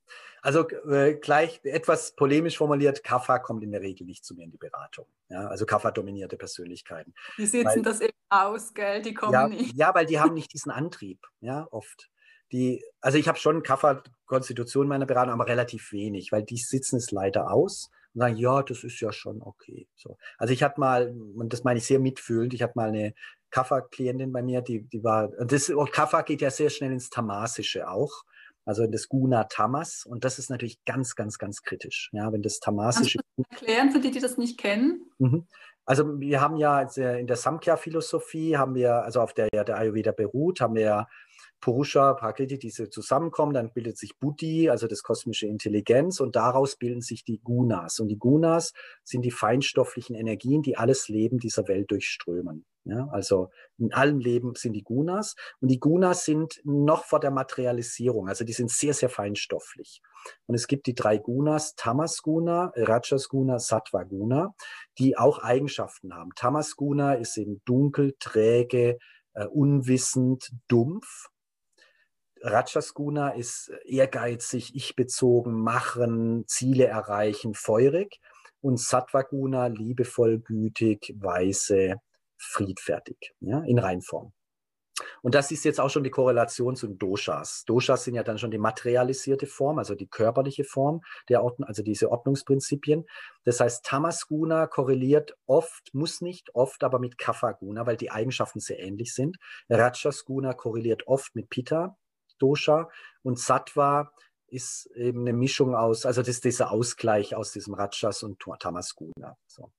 also äh, gleich etwas polemisch formuliert, Kaffa kommt in der Regel nicht zu mir in die Beratung. Ja, also Kaffa-dominierte Persönlichkeiten. Die sitzen weil, das eben aus, gell? Die kommen ja, nicht. Ja, weil die haben nicht diesen Antrieb, ja, oft. Die, also ich habe schon Kaffa-Konstitution meiner Beratung, aber relativ wenig, weil die sitzen es leider aus und sagen, ja, das ist ja schon okay. So. Also ich hatte mal, und das meine ich sehr mitfühlend, ich hatte mal eine Kaffa-Klientin bei mir, die, die war, das Kaffa geht ja sehr schnell ins Tamasische auch also das Guna Tamas. Und das ist natürlich ganz, ganz, ganz kritisch. Ja, wenn das Tamasische. Kannst du erklären für die, die das nicht kennen? Mhm. Also wir haben ja in der Samkhya-Philosophie, haben wir, also auf der ja der Ayurveda beruht, haben wir ja Purusha, Prakriti, diese zusammenkommen, dann bildet sich Buddhi, also das kosmische Intelligenz, und daraus bilden sich die Gunas. Und die Gunas sind die feinstofflichen Energien, die alles Leben dieser Welt durchströmen. Ja, also in allem Leben sind die Gunas und die Gunas sind noch vor der Materialisierung, also die sind sehr, sehr feinstofflich. Und es gibt die drei Gunas, Tamas Guna, Rajas Guna, Sattva Guna, die auch Eigenschaften haben. Tamas Guna ist eben dunkel, träge, äh, unwissend, dumpf. Rajaskuna ist ehrgeizig, ich-bezogen, machen, Ziele erreichen, feurig. Und Sattvaguna liebevoll, gütig, weise, friedfertig, ja, in Reinform. Und das ist jetzt auch schon die Korrelation zu den Doshas. Doshas sind ja dann schon die materialisierte Form, also die körperliche Form der Ordnung, also diese Ordnungsprinzipien. Das heißt, Tamasguna korreliert oft, muss nicht oft, aber mit Kaffaguna, weil die Eigenschaften sehr ähnlich sind. Rajasguna korreliert oft mit Pitta, Dosha und Sattva ist eben eine Mischung aus, also das ist dieser Ausgleich aus diesem Rajas und Tamasguna. So.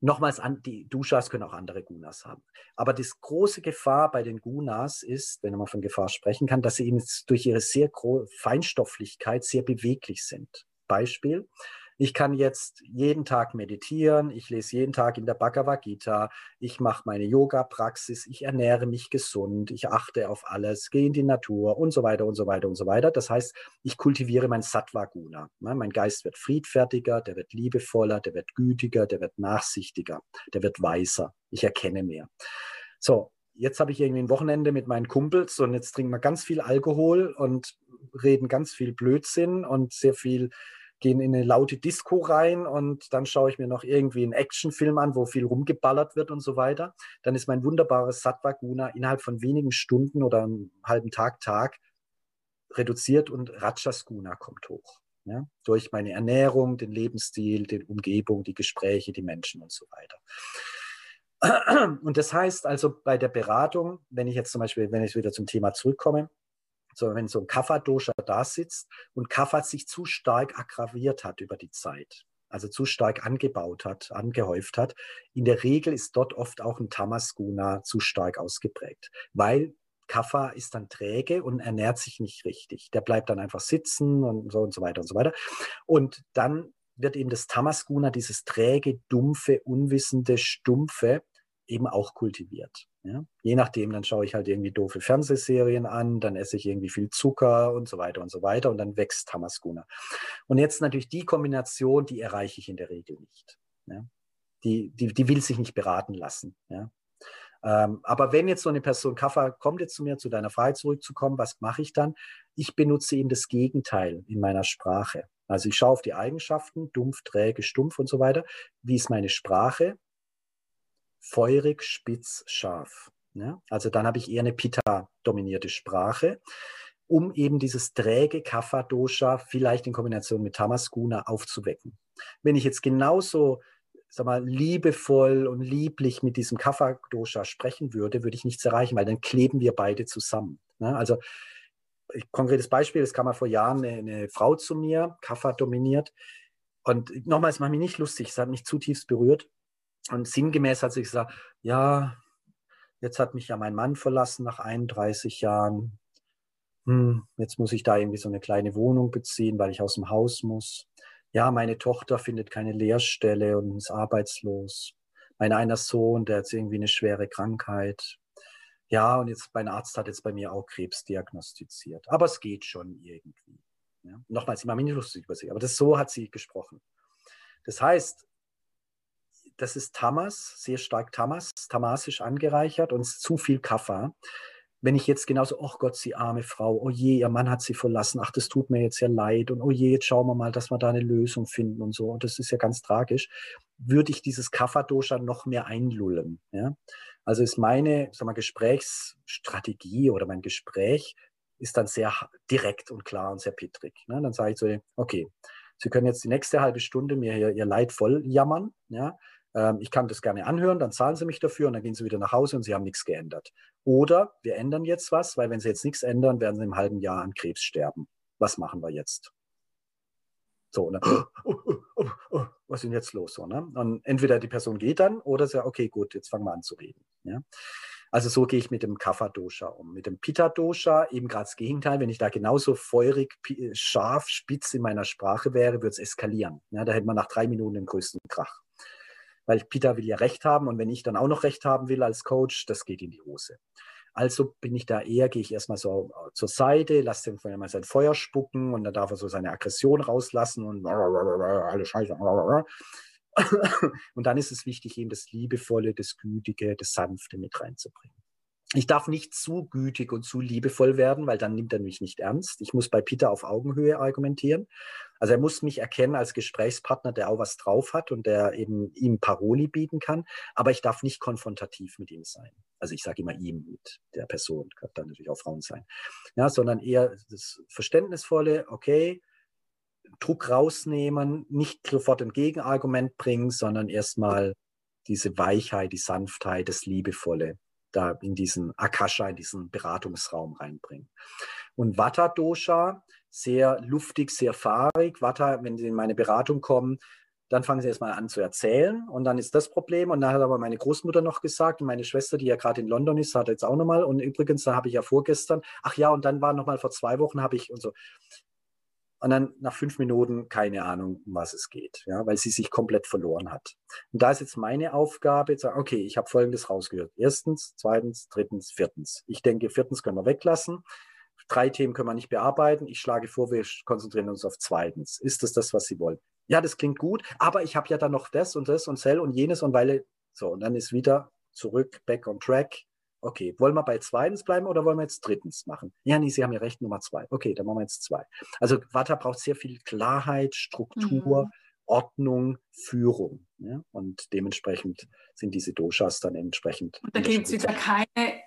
Nochmals, an, die Dushas können auch andere Gunas haben. Aber das große Gefahr bei den Gunas ist, wenn man von Gefahr sprechen kann, dass sie eben durch ihre sehr Feinstofflichkeit sehr beweglich sind. Beispiel, ich kann jetzt jeden Tag meditieren, ich lese jeden Tag in der Bhagavad Gita, ich mache meine Yoga-Praxis, ich ernähre mich gesund, ich achte auf alles, gehe in die Natur und so weiter und so weiter und so weiter. Das heißt, ich kultiviere mein Sattva-Guna. Mein Geist wird friedfertiger, der wird liebevoller, der wird gütiger, der wird nachsichtiger, der wird weiser. Ich erkenne mehr. So, jetzt habe ich irgendwie ein Wochenende mit meinen Kumpels und jetzt trinken wir ganz viel Alkohol und reden ganz viel Blödsinn und sehr viel gehen in eine laute Disco rein und dann schaue ich mir noch irgendwie einen Actionfilm an, wo viel rumgeballert wird und so weiter. Dann ist mein wunderbares Sattva Guna innerhalb von wenigen Stunden oder einem halben Tag, Tag reduziert und Rajas Guna kommt hoch. Ja, durch meine Ernährung, den Lebensstil, die Umgebung, die Gespräche, die Menschen und so weiter. Und das heißt also bei der Beratung, wenn ich jetzt zum Beispiel, wenn ich wieder zum Thema zurückkomme, so, wenn so ein Kapha-Dosha da sitzt und Kapha sich zu stark aggraviert hat über die Zeit, also zu stark angebaut hat, angehäuft hat, in der Regel ist dort oft auch ein Tamasguna zu stark ausgeprägt, weil Kapha ist dann träge und ernährt sich nicht richtig. Der bleibt dann einfach sitzen und so und so weiter und so weiter. Und dann wird eben das Tamasguna, dieses träge, dumpfe, unwissende, stumpfe, eben auch kultiviert. Ja? Je nachdem, dann schaue ich halt irgendwie doofe Fernsehserien an, dann esse ich irgendwie viel Zucker und so weiter und so weiter und dann wächst Tamaskuna. Und jetzt natürlich die Kombination, die erreiche ich in der Regel nicht. Ja? Die, die, die will sich nicht beraten lassen. Ja? Ähm, aber wenn jetzt so eine Person, Kaffer, kommt jetzt zu mir, zu deiner Frage zurückzukommen, was mache ich dann? Ich benutze eben das Gegenteil in meiner Sprache. Also ich schaue auf die Eigenschaften, dumpf, träge, stumpf und so weiter. Wie ist meine Sprache? Feurig, spitz, scharf. Ja? Also dann habe ich eher eine Pitta-dominierte Sprache, um eben dieses träge Kapha-Dosha vielleicht in Kombination mit Tamaskuna aufzuwecken. Wenn ich jetzt genauso sag mal, liebevoll und lieblich mit diesem Kapha-Dosha sprechen würde, würde ich nichts erreichen, weil dann kleben wir beide zusammen. Ja? Also konkretes Beispiel, es kam mal vor Jahren eine, eine Frau zu mir, Kapha dominiert. Und nochmals, mache mich nicht lustig, es hat mich zutiefst berührt. Und sinngemäß hat sie gesagt, ja, jetzt hat mich ja mein Mann verlassen nach 31 Jahren. Hm, jetzt muss ich da irgendwie so eine kleine Wohnung beziehen, weil ich aus dem Haus muss. Ja, meine Tochter findet keine Lehrstelle und ist arbeitslos. Mein einer Sohn, der hat irgendwie eine schwere Krankheit. Ja, und jetzt mein Arzt hat jetzt bei mir auch Krebs diagnostiziert. Aber es geht schon irgendwie. Ja? Nochmals, ich mache mich nicht lustig über sie, aber das so hat sie gesprochen. Das heißt, das ist Tamas, sehr stark Tamas, tamasisch angereichert und zu viel Kaffa. Wenn ich jetzt genauso, oh Gott, sie arme Frau, oh je, ihr Mann hat sie verlassen, ach, das tut mir jetzt sehr leid und oh je, jetzt schauen wir mal, dass wir da eine Lösung finden und so, und das ist ja ganz tragisch, würde ich dieses Kapha-Dosha noch mehr einlullen. Ja? Also ist meine sag mal, Gesprächsstrategie oder mein Gespräch ist dann sehr direkt und klar und sehr pittrig. Ne? Dann sage ich so, okay, Sie können jetzt die nächste halbe Stunde mir hier Ihr Leid voll jammern, ja, ich kann das gerne anhören, dann zahlen Sie mich dafür und dann gehen Sie wieder nach Hause und Sie haben nichts geändert. Oder wir ändern jetzt was, weil wenn Sie jetzt nichts ändern, werden Sie im halben Jahr an Krebs sterben. Was machen wir jetzt? So, ne? was ist denn jetzt los? So, ne? Und entweder die Person geht dann oder sagt, okay, gut, jetzt fangen wir an zu reden. Ja? Also so gehe ich mit dem Kapha-Dosha um. Mit dem Pitta-Dosha eben gerade das Gegenteil. Wenn ich da genauso feurig, scharf, spitz in meiner Sprache wäre, würde es eskalieren. Ja, da hätte man nach drei Minuten den größten Krach. Weil Pitta will ja Recht haben und wenn ich dann auch noch Recht haben will als Coach, das geht in die Hose. Also bin ich da eher, gehe ich erstmal so zur Seite, lasse den mal sein Feuer spucken und dann darf er so seine Aggression rauslassen und alle Scheiße. Und dann ist es wichtig, eben das Liebevolle, das Gütige, das Sanfte mit reinzubringen. Ich darf nicht zu gütig und zu liebevoll werden, weil dann nimmt er mich nicht ernst. Ich muss bei Peter auf Augenhöhe argumentieren. Also er muss mich erkennen als Gesprächspartner, der auch was drauf hat und der eben ihm Paroli bieten kann. Aber ich darf nicht konfrontativ mit ihm sein. Also ich sage immer ihm mit der Person, kann dann natürlich auch Frauen sein. Ja, sondern eher das Verständnisvolle, okay, Druck rausnehmen, nicht sofort ein Gegenargument bringen, sondern erstmal diese Weichheit, die Sanftheit, das Liebevolle da in diesen Akasha, in diesen Beratungsraum reinbringen. Und Vata Dosha, sehr luftig, sehr fahrig. Vata, wenn Sie in meine Beratung kommen, dann fangen sie erstmal an zu erzählen und dann ist das Problem. Und dann hat aber meine Großmutter noch gesagt und meine Schwester, die ja gerade in London ist, hat jetzt auch nochmal. Und übrigens, da habe ich ja vorgestern, ach ja, und dann war nochmal vor zwei Wochen, habe ich und so. Und dann nach fünf Minuten keine Ahnung, um was es geht, ja, weil sie sich komplett verloren hat. Und da ist jetzt meine Aufgabe, zu sagen, okay, ich habe Folgendes rausgehört. Erstens, zweitens, drittens, viertens. Ich denke, viertens können wir weglassen. Drei Themen können wir nicht bearbeiten. Ich schlage vor, wir konzentrieren uns auf zweitens. Ist das das, was Sie wollen? Ja, das klingt gut, aber ich habe ja dann noch das und das und Cell und jenes und weil so und dann ist wieder zurück, back on track Okay, wollen wir bei zweitens bleiben oder wollen wir jetzt drittens machen? Ja, nee, Sie haben ja recht, Nummer zwei. Okay, dann machen wir jetzt zwei. Also Vata braucht sehr viel Klarheit, Struktur, mhm. Ordnung, Führung. Ja? Und dementsprechend sind diese Doshas dann entsprechend. Und da gibt es wieder keine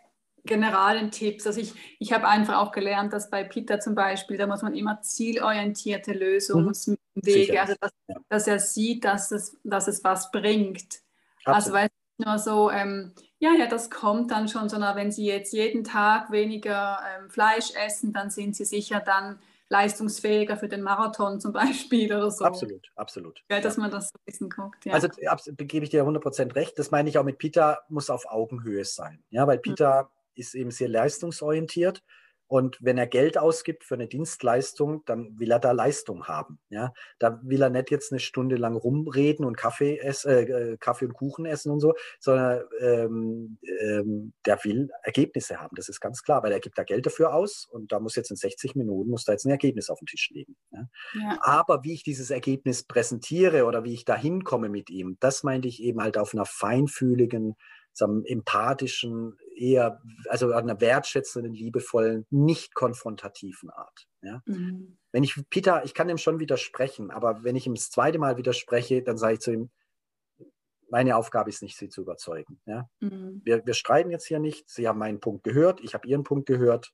generalen Tipps. Also ich, ich habe einfach auch gelernt, dass bei Peter zum Beispiel, da muss man immer zielorientierte Lösungswege, mhm. also dass, ja. dass, er sieht, dass es, dass es was bringt. Absolut. Also weil es nur so, ähm, ja, ja, das kommt dann schon, sondern wenn Sie jetzt jeden Tag weniger ähm, Fleisch essen, dann sind Sie sicher dann leistungsfähiger für den Marathon zum Beispiel oder so. Absolut, absolut. Ja, dass man das so ein bisschen guckt. Ja. Also gebe ich dir 100% recht. Das meine ich auch mit Peter, muss auf Augenhöhe sein. Ja, weil Peter mhm. ist eben sehr leistungsorientiert und wenn er Geld ausgibt für eine Dienstleistung, dann will er da Leistung haben. Ja? Da will er nicht jetzt eine Stunde lang rumreden und Kaffee, ess, äh, äh, Kaffee und Kuchen essen und so, sondern ähm, ähm, der will Ergebnisse haben. Das ist ganz klar, weil er gibt da Geld dafür aus und da muss jetzt in 60 Minuten muss da jetzt ein Ergebnis auf den Tisch legen. Ja? Ja. Aber wie ich dieses Ergebnis präsentiere oder wie ich da hinkomme mit ihm, das meinte ich eben halt auf einer feinfühligen, empathischen, eher, also einer wertschätzenden, liebevollen, nicht konfrontativen Art. Ja? Mhm. Wenn ich Peter, ich kann ihm schon widersprechen, aber wenn ich ihm das zweite Mal widerspreche, dann sage ich zu ihm, meine Aufgabe ist nicht, Sie zu überzeugen. Ja? Mhm. Wir, wir streiten jetzt hier nicht. Sie haben meinen Punkt gehört, ich habe Ihren Punkt gehört.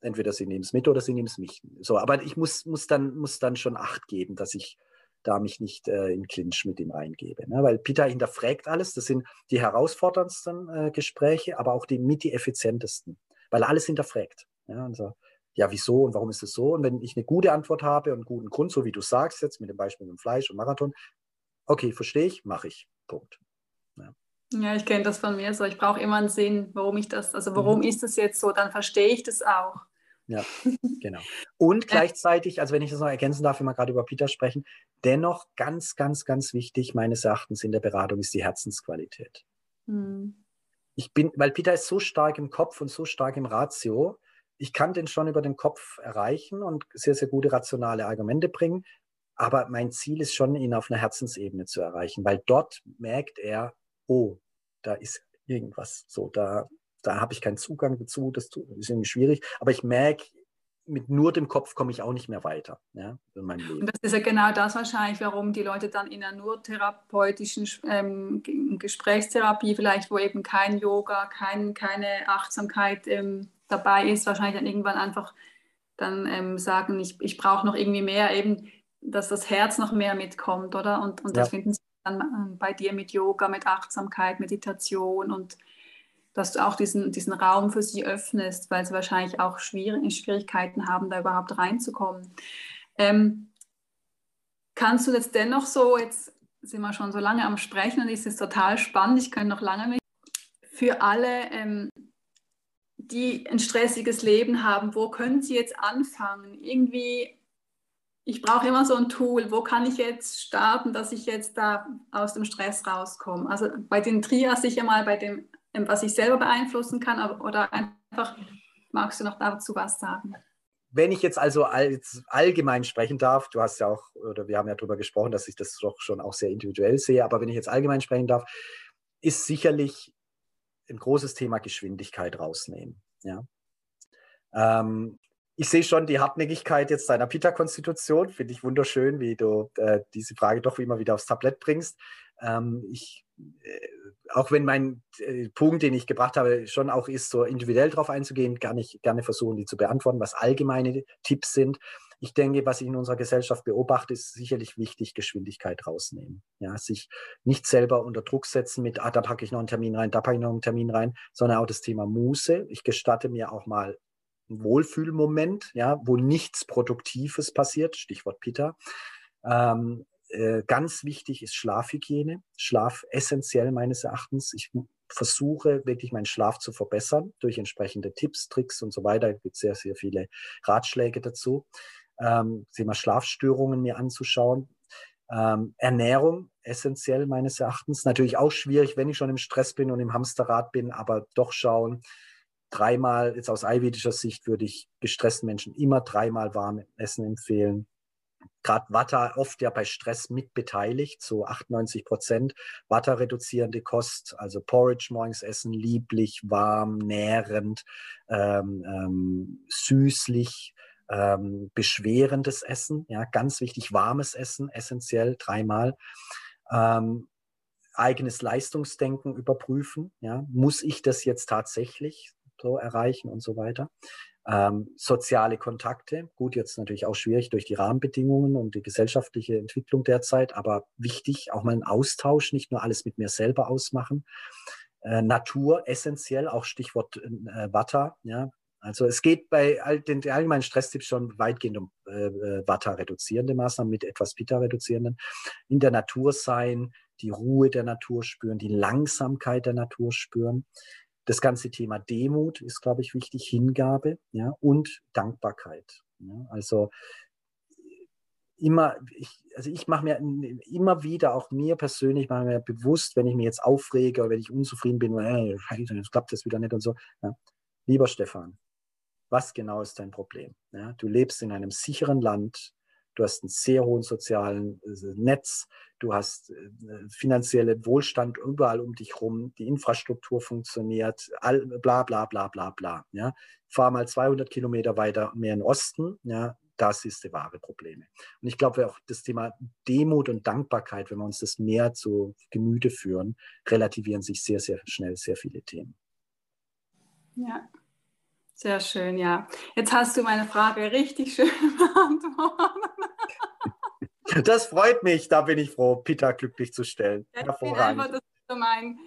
Entweder Sie nehmen es mit oder Sie nehmen es nicht. So, aber ich muss, muss, dann, muss dann schon Acht geben, dass ich da mich nicht äh, in Clinch mit ihm eingebe. Ne? Weil Peter hinterfragt alles, das sind die herausforderndsten äh, Gespräche, aber auch die mit die effizientesten, weil er alles hinterfragt. Ja, und so, ja, wieso und warum ist es so? Und wenn ich eine gute Antwort habe und einen guten Grund, so wie du sagst jetzt mit dem Beispiel mit dem Fleisch und Marathon, okay, verstehe ich, mache ich. Punkt. Ja. Ja, ich kenne das von mir so. Ich brauche immer einen Sinn, warum ich das, also warum mhm. ist das jetzt so, dann verstehe ich das auch. Ja, genau. Und gleichzeitig, also wenn ich das noch ergänzen darf, wenn wir gerade über Peter sprechen, dennoch ganz, ganz, ganz wichtig meines Erachtens in der Beratung ist die Herzensqualität. Mhm. Ich bin, weil Peter ist so stark im Kopf und so stark im Ratio, ich kann den schon über den Kopf erreichen und sehr, sehr gute rationale Argumente bringen. Aber mein Ziel ist schon, ihn auf einer Herzensebene zu erreichen, weil dort merkt er, oh, da ist irgendwas so, da, da habe ich keinen Zugang dazu, das ist irgendwie schwierig. Aber ich merke, mit nur dem Kopf komme ich auch nicht mehr weiter ja, in meinem Leben. Und das ist ja genau das wahrscheinlich, warum die Leute dann in einer nur therapeutischen ähm, Gesprächstherapie, vielleicht wo eben kein Yoga, kein, keine Achtsamkeit ähm, dabei ist, wahrscheinlich dann irgendwann einfach dann ähm, sagen, ich, ich brauche noch irgendwie mehr, eben, dass das Herz noch mehr mitkommt, oder? Und, und das ja. finden sie dann ähm, bei dir mit Yoga, mit Achtsamkeit, Meditation und dass du auch diesen, diesen Raum für sie öffnest, weil sie wahrscheinlich auch Schwier Schwierigkeiten haben, da überhaupt reinzukommen. Ähm, kannst du jetzt dennoch so, jetzt sind wir schon so lange am Sprechen und es ist total spannend, ich könnte noch lange mit für alle, ähm, die ein stressiges Leben haben, wo können sie jetzt anfangen? Irgendwie, ich brauche immer so ein Tool, wo kann ich jetzt starten, dass ich jetzt da aus dem Stress rauskomme? Also bei den Trias sicher mal bei dem, was ich selber beeinflussen kann, oder einfach, magst du noch dazu was sagen? Wenn ich jetzt also als allgemein sprechen darf, du hast ja auch, oder wir haben ja darüber gesprochen, dass ich das doch schon auch sehr individuell sehe, aber wenn ich jetzt allgemein sprechen darf, ist sicherlich ein großes Thema Geschwindigkeit rausnehmen. Ja. Ähm, ich sehe schon die Hartnäckigkeit jetzt deiner Pita-Konstitution. Finde ich wunderschön, wie du äh, diese Frage doch immer wieder aufs Tablett bringst. Ähm, ich, äh, auch wenn mein äh, Punkt, den ich gebracht habe, schon auch ist, so individuell darauf einzugehen, gar nicht gerne versuchen, die zu beantworten, was allgemeine Tipps sind ich denke, was ich in unserer Gesellschaft beobachte, ist sicherlich wichtig, Geschwindigkeit rausnehmen. Ja, sich nicht selber unter Druck setzen mit, ah, da packe ich noch einen Termin rein, da packe ich noch einen Termin rein, sondern auch das Thema Muße. Ich gestatte mir auch mal einen Wohlfühlmoment, ja, wo nichts Produktives passiert, Stichwort Peter. Ähm, äh, ganz wichtig ist Schlafhygiene. Schlaf essentiell meines Erachtens. Ich versuche wirklich meinen Schlaf zu verbessern durch entsprechende Tipps, Tricks und so weiter. Es gibt sehr, sehr viele Ratschläge dazu ähm, Thema Schlafstörungen mir anzuschauen. Ähm, Ernährung essentiell meines Erachtens. Natürlich auch schwierig, wenn ich schon im Stress bin und im Hamsterrad bin, aber doch schauen. Dreimal, jetzt aus ayurvedischer Sicht würde ich gestressten Menschen immer dreimal warm Essen empfehlen. Gerade Vata oft ja bei Stress mit beteiligt, so 98 Prozent. Vata reduzierende Kost, also Porridge morgens essen, lieblich, warm, nährend, ähm, ähm, süßlich, ähm, beschwerendes Essen, ja, ganz wichtig, warmes Essen, essentiell dreimal. Ähm, eigenes Leistungsdenken überprüfen, ja, muss ich das jetzt tatsächlich so erreichen und so weiter. Ähm, soziale Kontakte, gut, jetzt natürlich auch schwierig durch die Rahmenbedingungen und die gesellschaftliche Entwicklung derzeit, aber wichtig, auch mal einen Austausch, nicht nur alles mit mir selber ausmachen. Äh, Natur essentiell, auch Stichwort äh, Watter, ja, also es geht bei all den allgemeinen Stresstipps schon weitgehend um äh, äh, Vata-reduzierende Maßnahmen mit etwas Pitta-reduzierenden. In der Natur sein, die Ruhe der Natur spüren, die Langsamkeit der Natur spüren. Das ganze Thema Demut ist, glaube ich, wichtig, Hingabe ja, und Dankbarkeit. Ja. Also immer, ich, also ich mache mir immer wieder, auch mir persönlich, mache mir bewusst, wenn ich mir jetzt aufrege oder wenn ich unzufrieden bin, äh, jetzt klappt das wieder nicht und so. Ja. Lieber Stefan, was genau ist dein Problem? Ja, du lebst in einem sicheren Land, du hast einen sehr hohen sozialen äh, Netz, du hast äh, finanziellen Wohlstand überall um dich rum, die Infrastruktur funktioniert, all, bla bla bla bla bla. Ja. Fahr mal 200 Kilometer weiter mehr in den Osten, ja, das ist die wahre Probleme. Und ich glaube auch das Thema Demut und Dankbarkeit, wenn wir uns das mehr zu Gemüte führen, relativieren sich sehr, sehr schnell sehr viele Themen. Ja, sehr schön, ja. Jetzt hast du meine Frage richtig schön beantwortet. Das freut mich, da bin ich froh, Peter glücklich zu stellen. Ja, Hervorragend. Einfach, das ist so mein,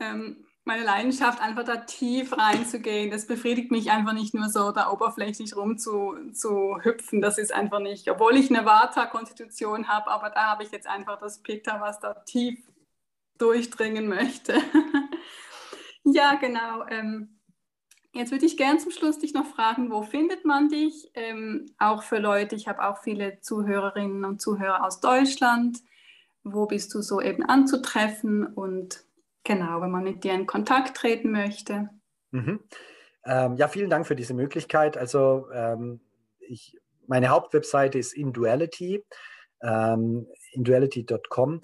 ähm, meine Leidenschaft, einfach da tief reinzugehen. Das befriedigt mich einfach nicht nur so, da oberflächlich rum zu, zu hüpfen. Das ist einfach nicht, obwohl ich eine Vata-Konstitution habe, aber da habe ich jetzt einfach das Peter, was da tief durchdringen möchte. ja, genau. Ähm, Jetzt würde ich gerne zum Schluss dich noch fragen, wo findet man dich? Ähm, auch für Leute, ich habe auch viele Zuhörerinnen und Zuhörer aus Deutschland. Wo bist du so eben anzutreffen? Und genau, wenn man mit dir in Kontakt treten möchte. Mhm. Ähm, ja, vielen Dank für diese Möglichkeit. Also ähm, ich, meine Hauptwebseite ist Induality, ähm, induality.com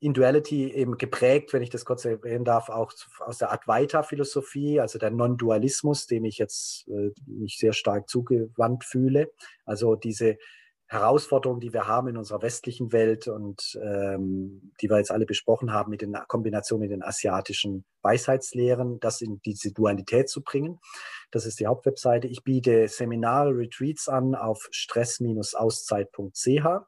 in Duality eben geprägt, wenn ich das kurz erwähnen darf, auch aus der Advaita-Philosophie, also der Non-Dualismus, dem ich jetzt äh, mich sehr stark zugewandt fühle. Also diese Herausforderungen, die wir haben in unserer westlichen Welt und ähm, die wir jetzt alle besprochen haben, mit der Kombination mit den asiatischen Weisheitslehren, das in diese Dualität zu bringen. Das ist die Hauptwebseite. Ich biete Seminare, Retreats an auf stress-auszeit.ch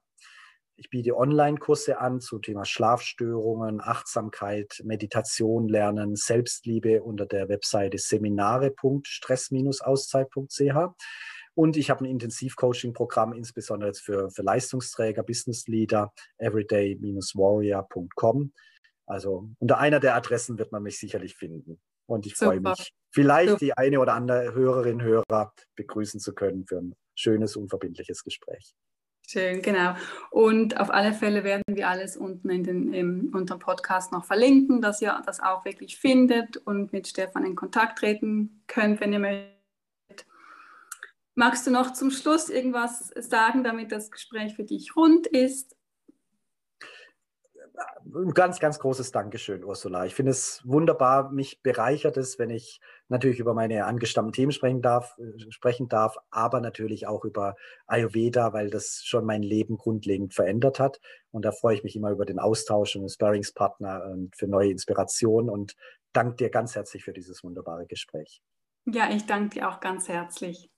ich biete Online-Kurse an zu Thema Schlafstörungen, Achtsamkeit, Meditation lernen, Selbstliebe unter der Webseite seminare.stress-auszeit.ch. Und ich habe ein Intensivcoaching-Programm, insbesondere jetzt für, für Leistungsträger, Business Leader, everyday-warrior.com. Also unter einer der Adressen wird man mich sicherlich finden. Und ich freue mich, vielleicht Super. die eine oder andere Hörerin, Hörer begrüßen zu können für ein schönes, unverbindliches Gespräch. Schön, genau. Und auf alle Fälle werden wir alles unten in den, im, unter Podcast noch verlinken, dass ihr das auch wirklich findet und mit Stefan in Kontakt treten könnt, wenn ihr möchtet. Magst du noch zum Schluss irgendwas sagen, damit das Gespräch für dich rund ist? Ein ganz, ganz großes Dankeschön, Ursula. Ich finde es wunderbar. Mich bereichert es, wenn ich natürlich über meine angestammten Themen sprechen darf, äh, sprechen darf, aber natürlich auch über Ayurveda, weil das schon mein Leben grundlegend verändert hat. Und da freue ich mich immer über den Austausch und den Sparringspartner und für neue Inspirationen und danke dir ganz herzlich für dieses wunderbare Gespräch. Ja, ich danke dir auch ganz herzlich.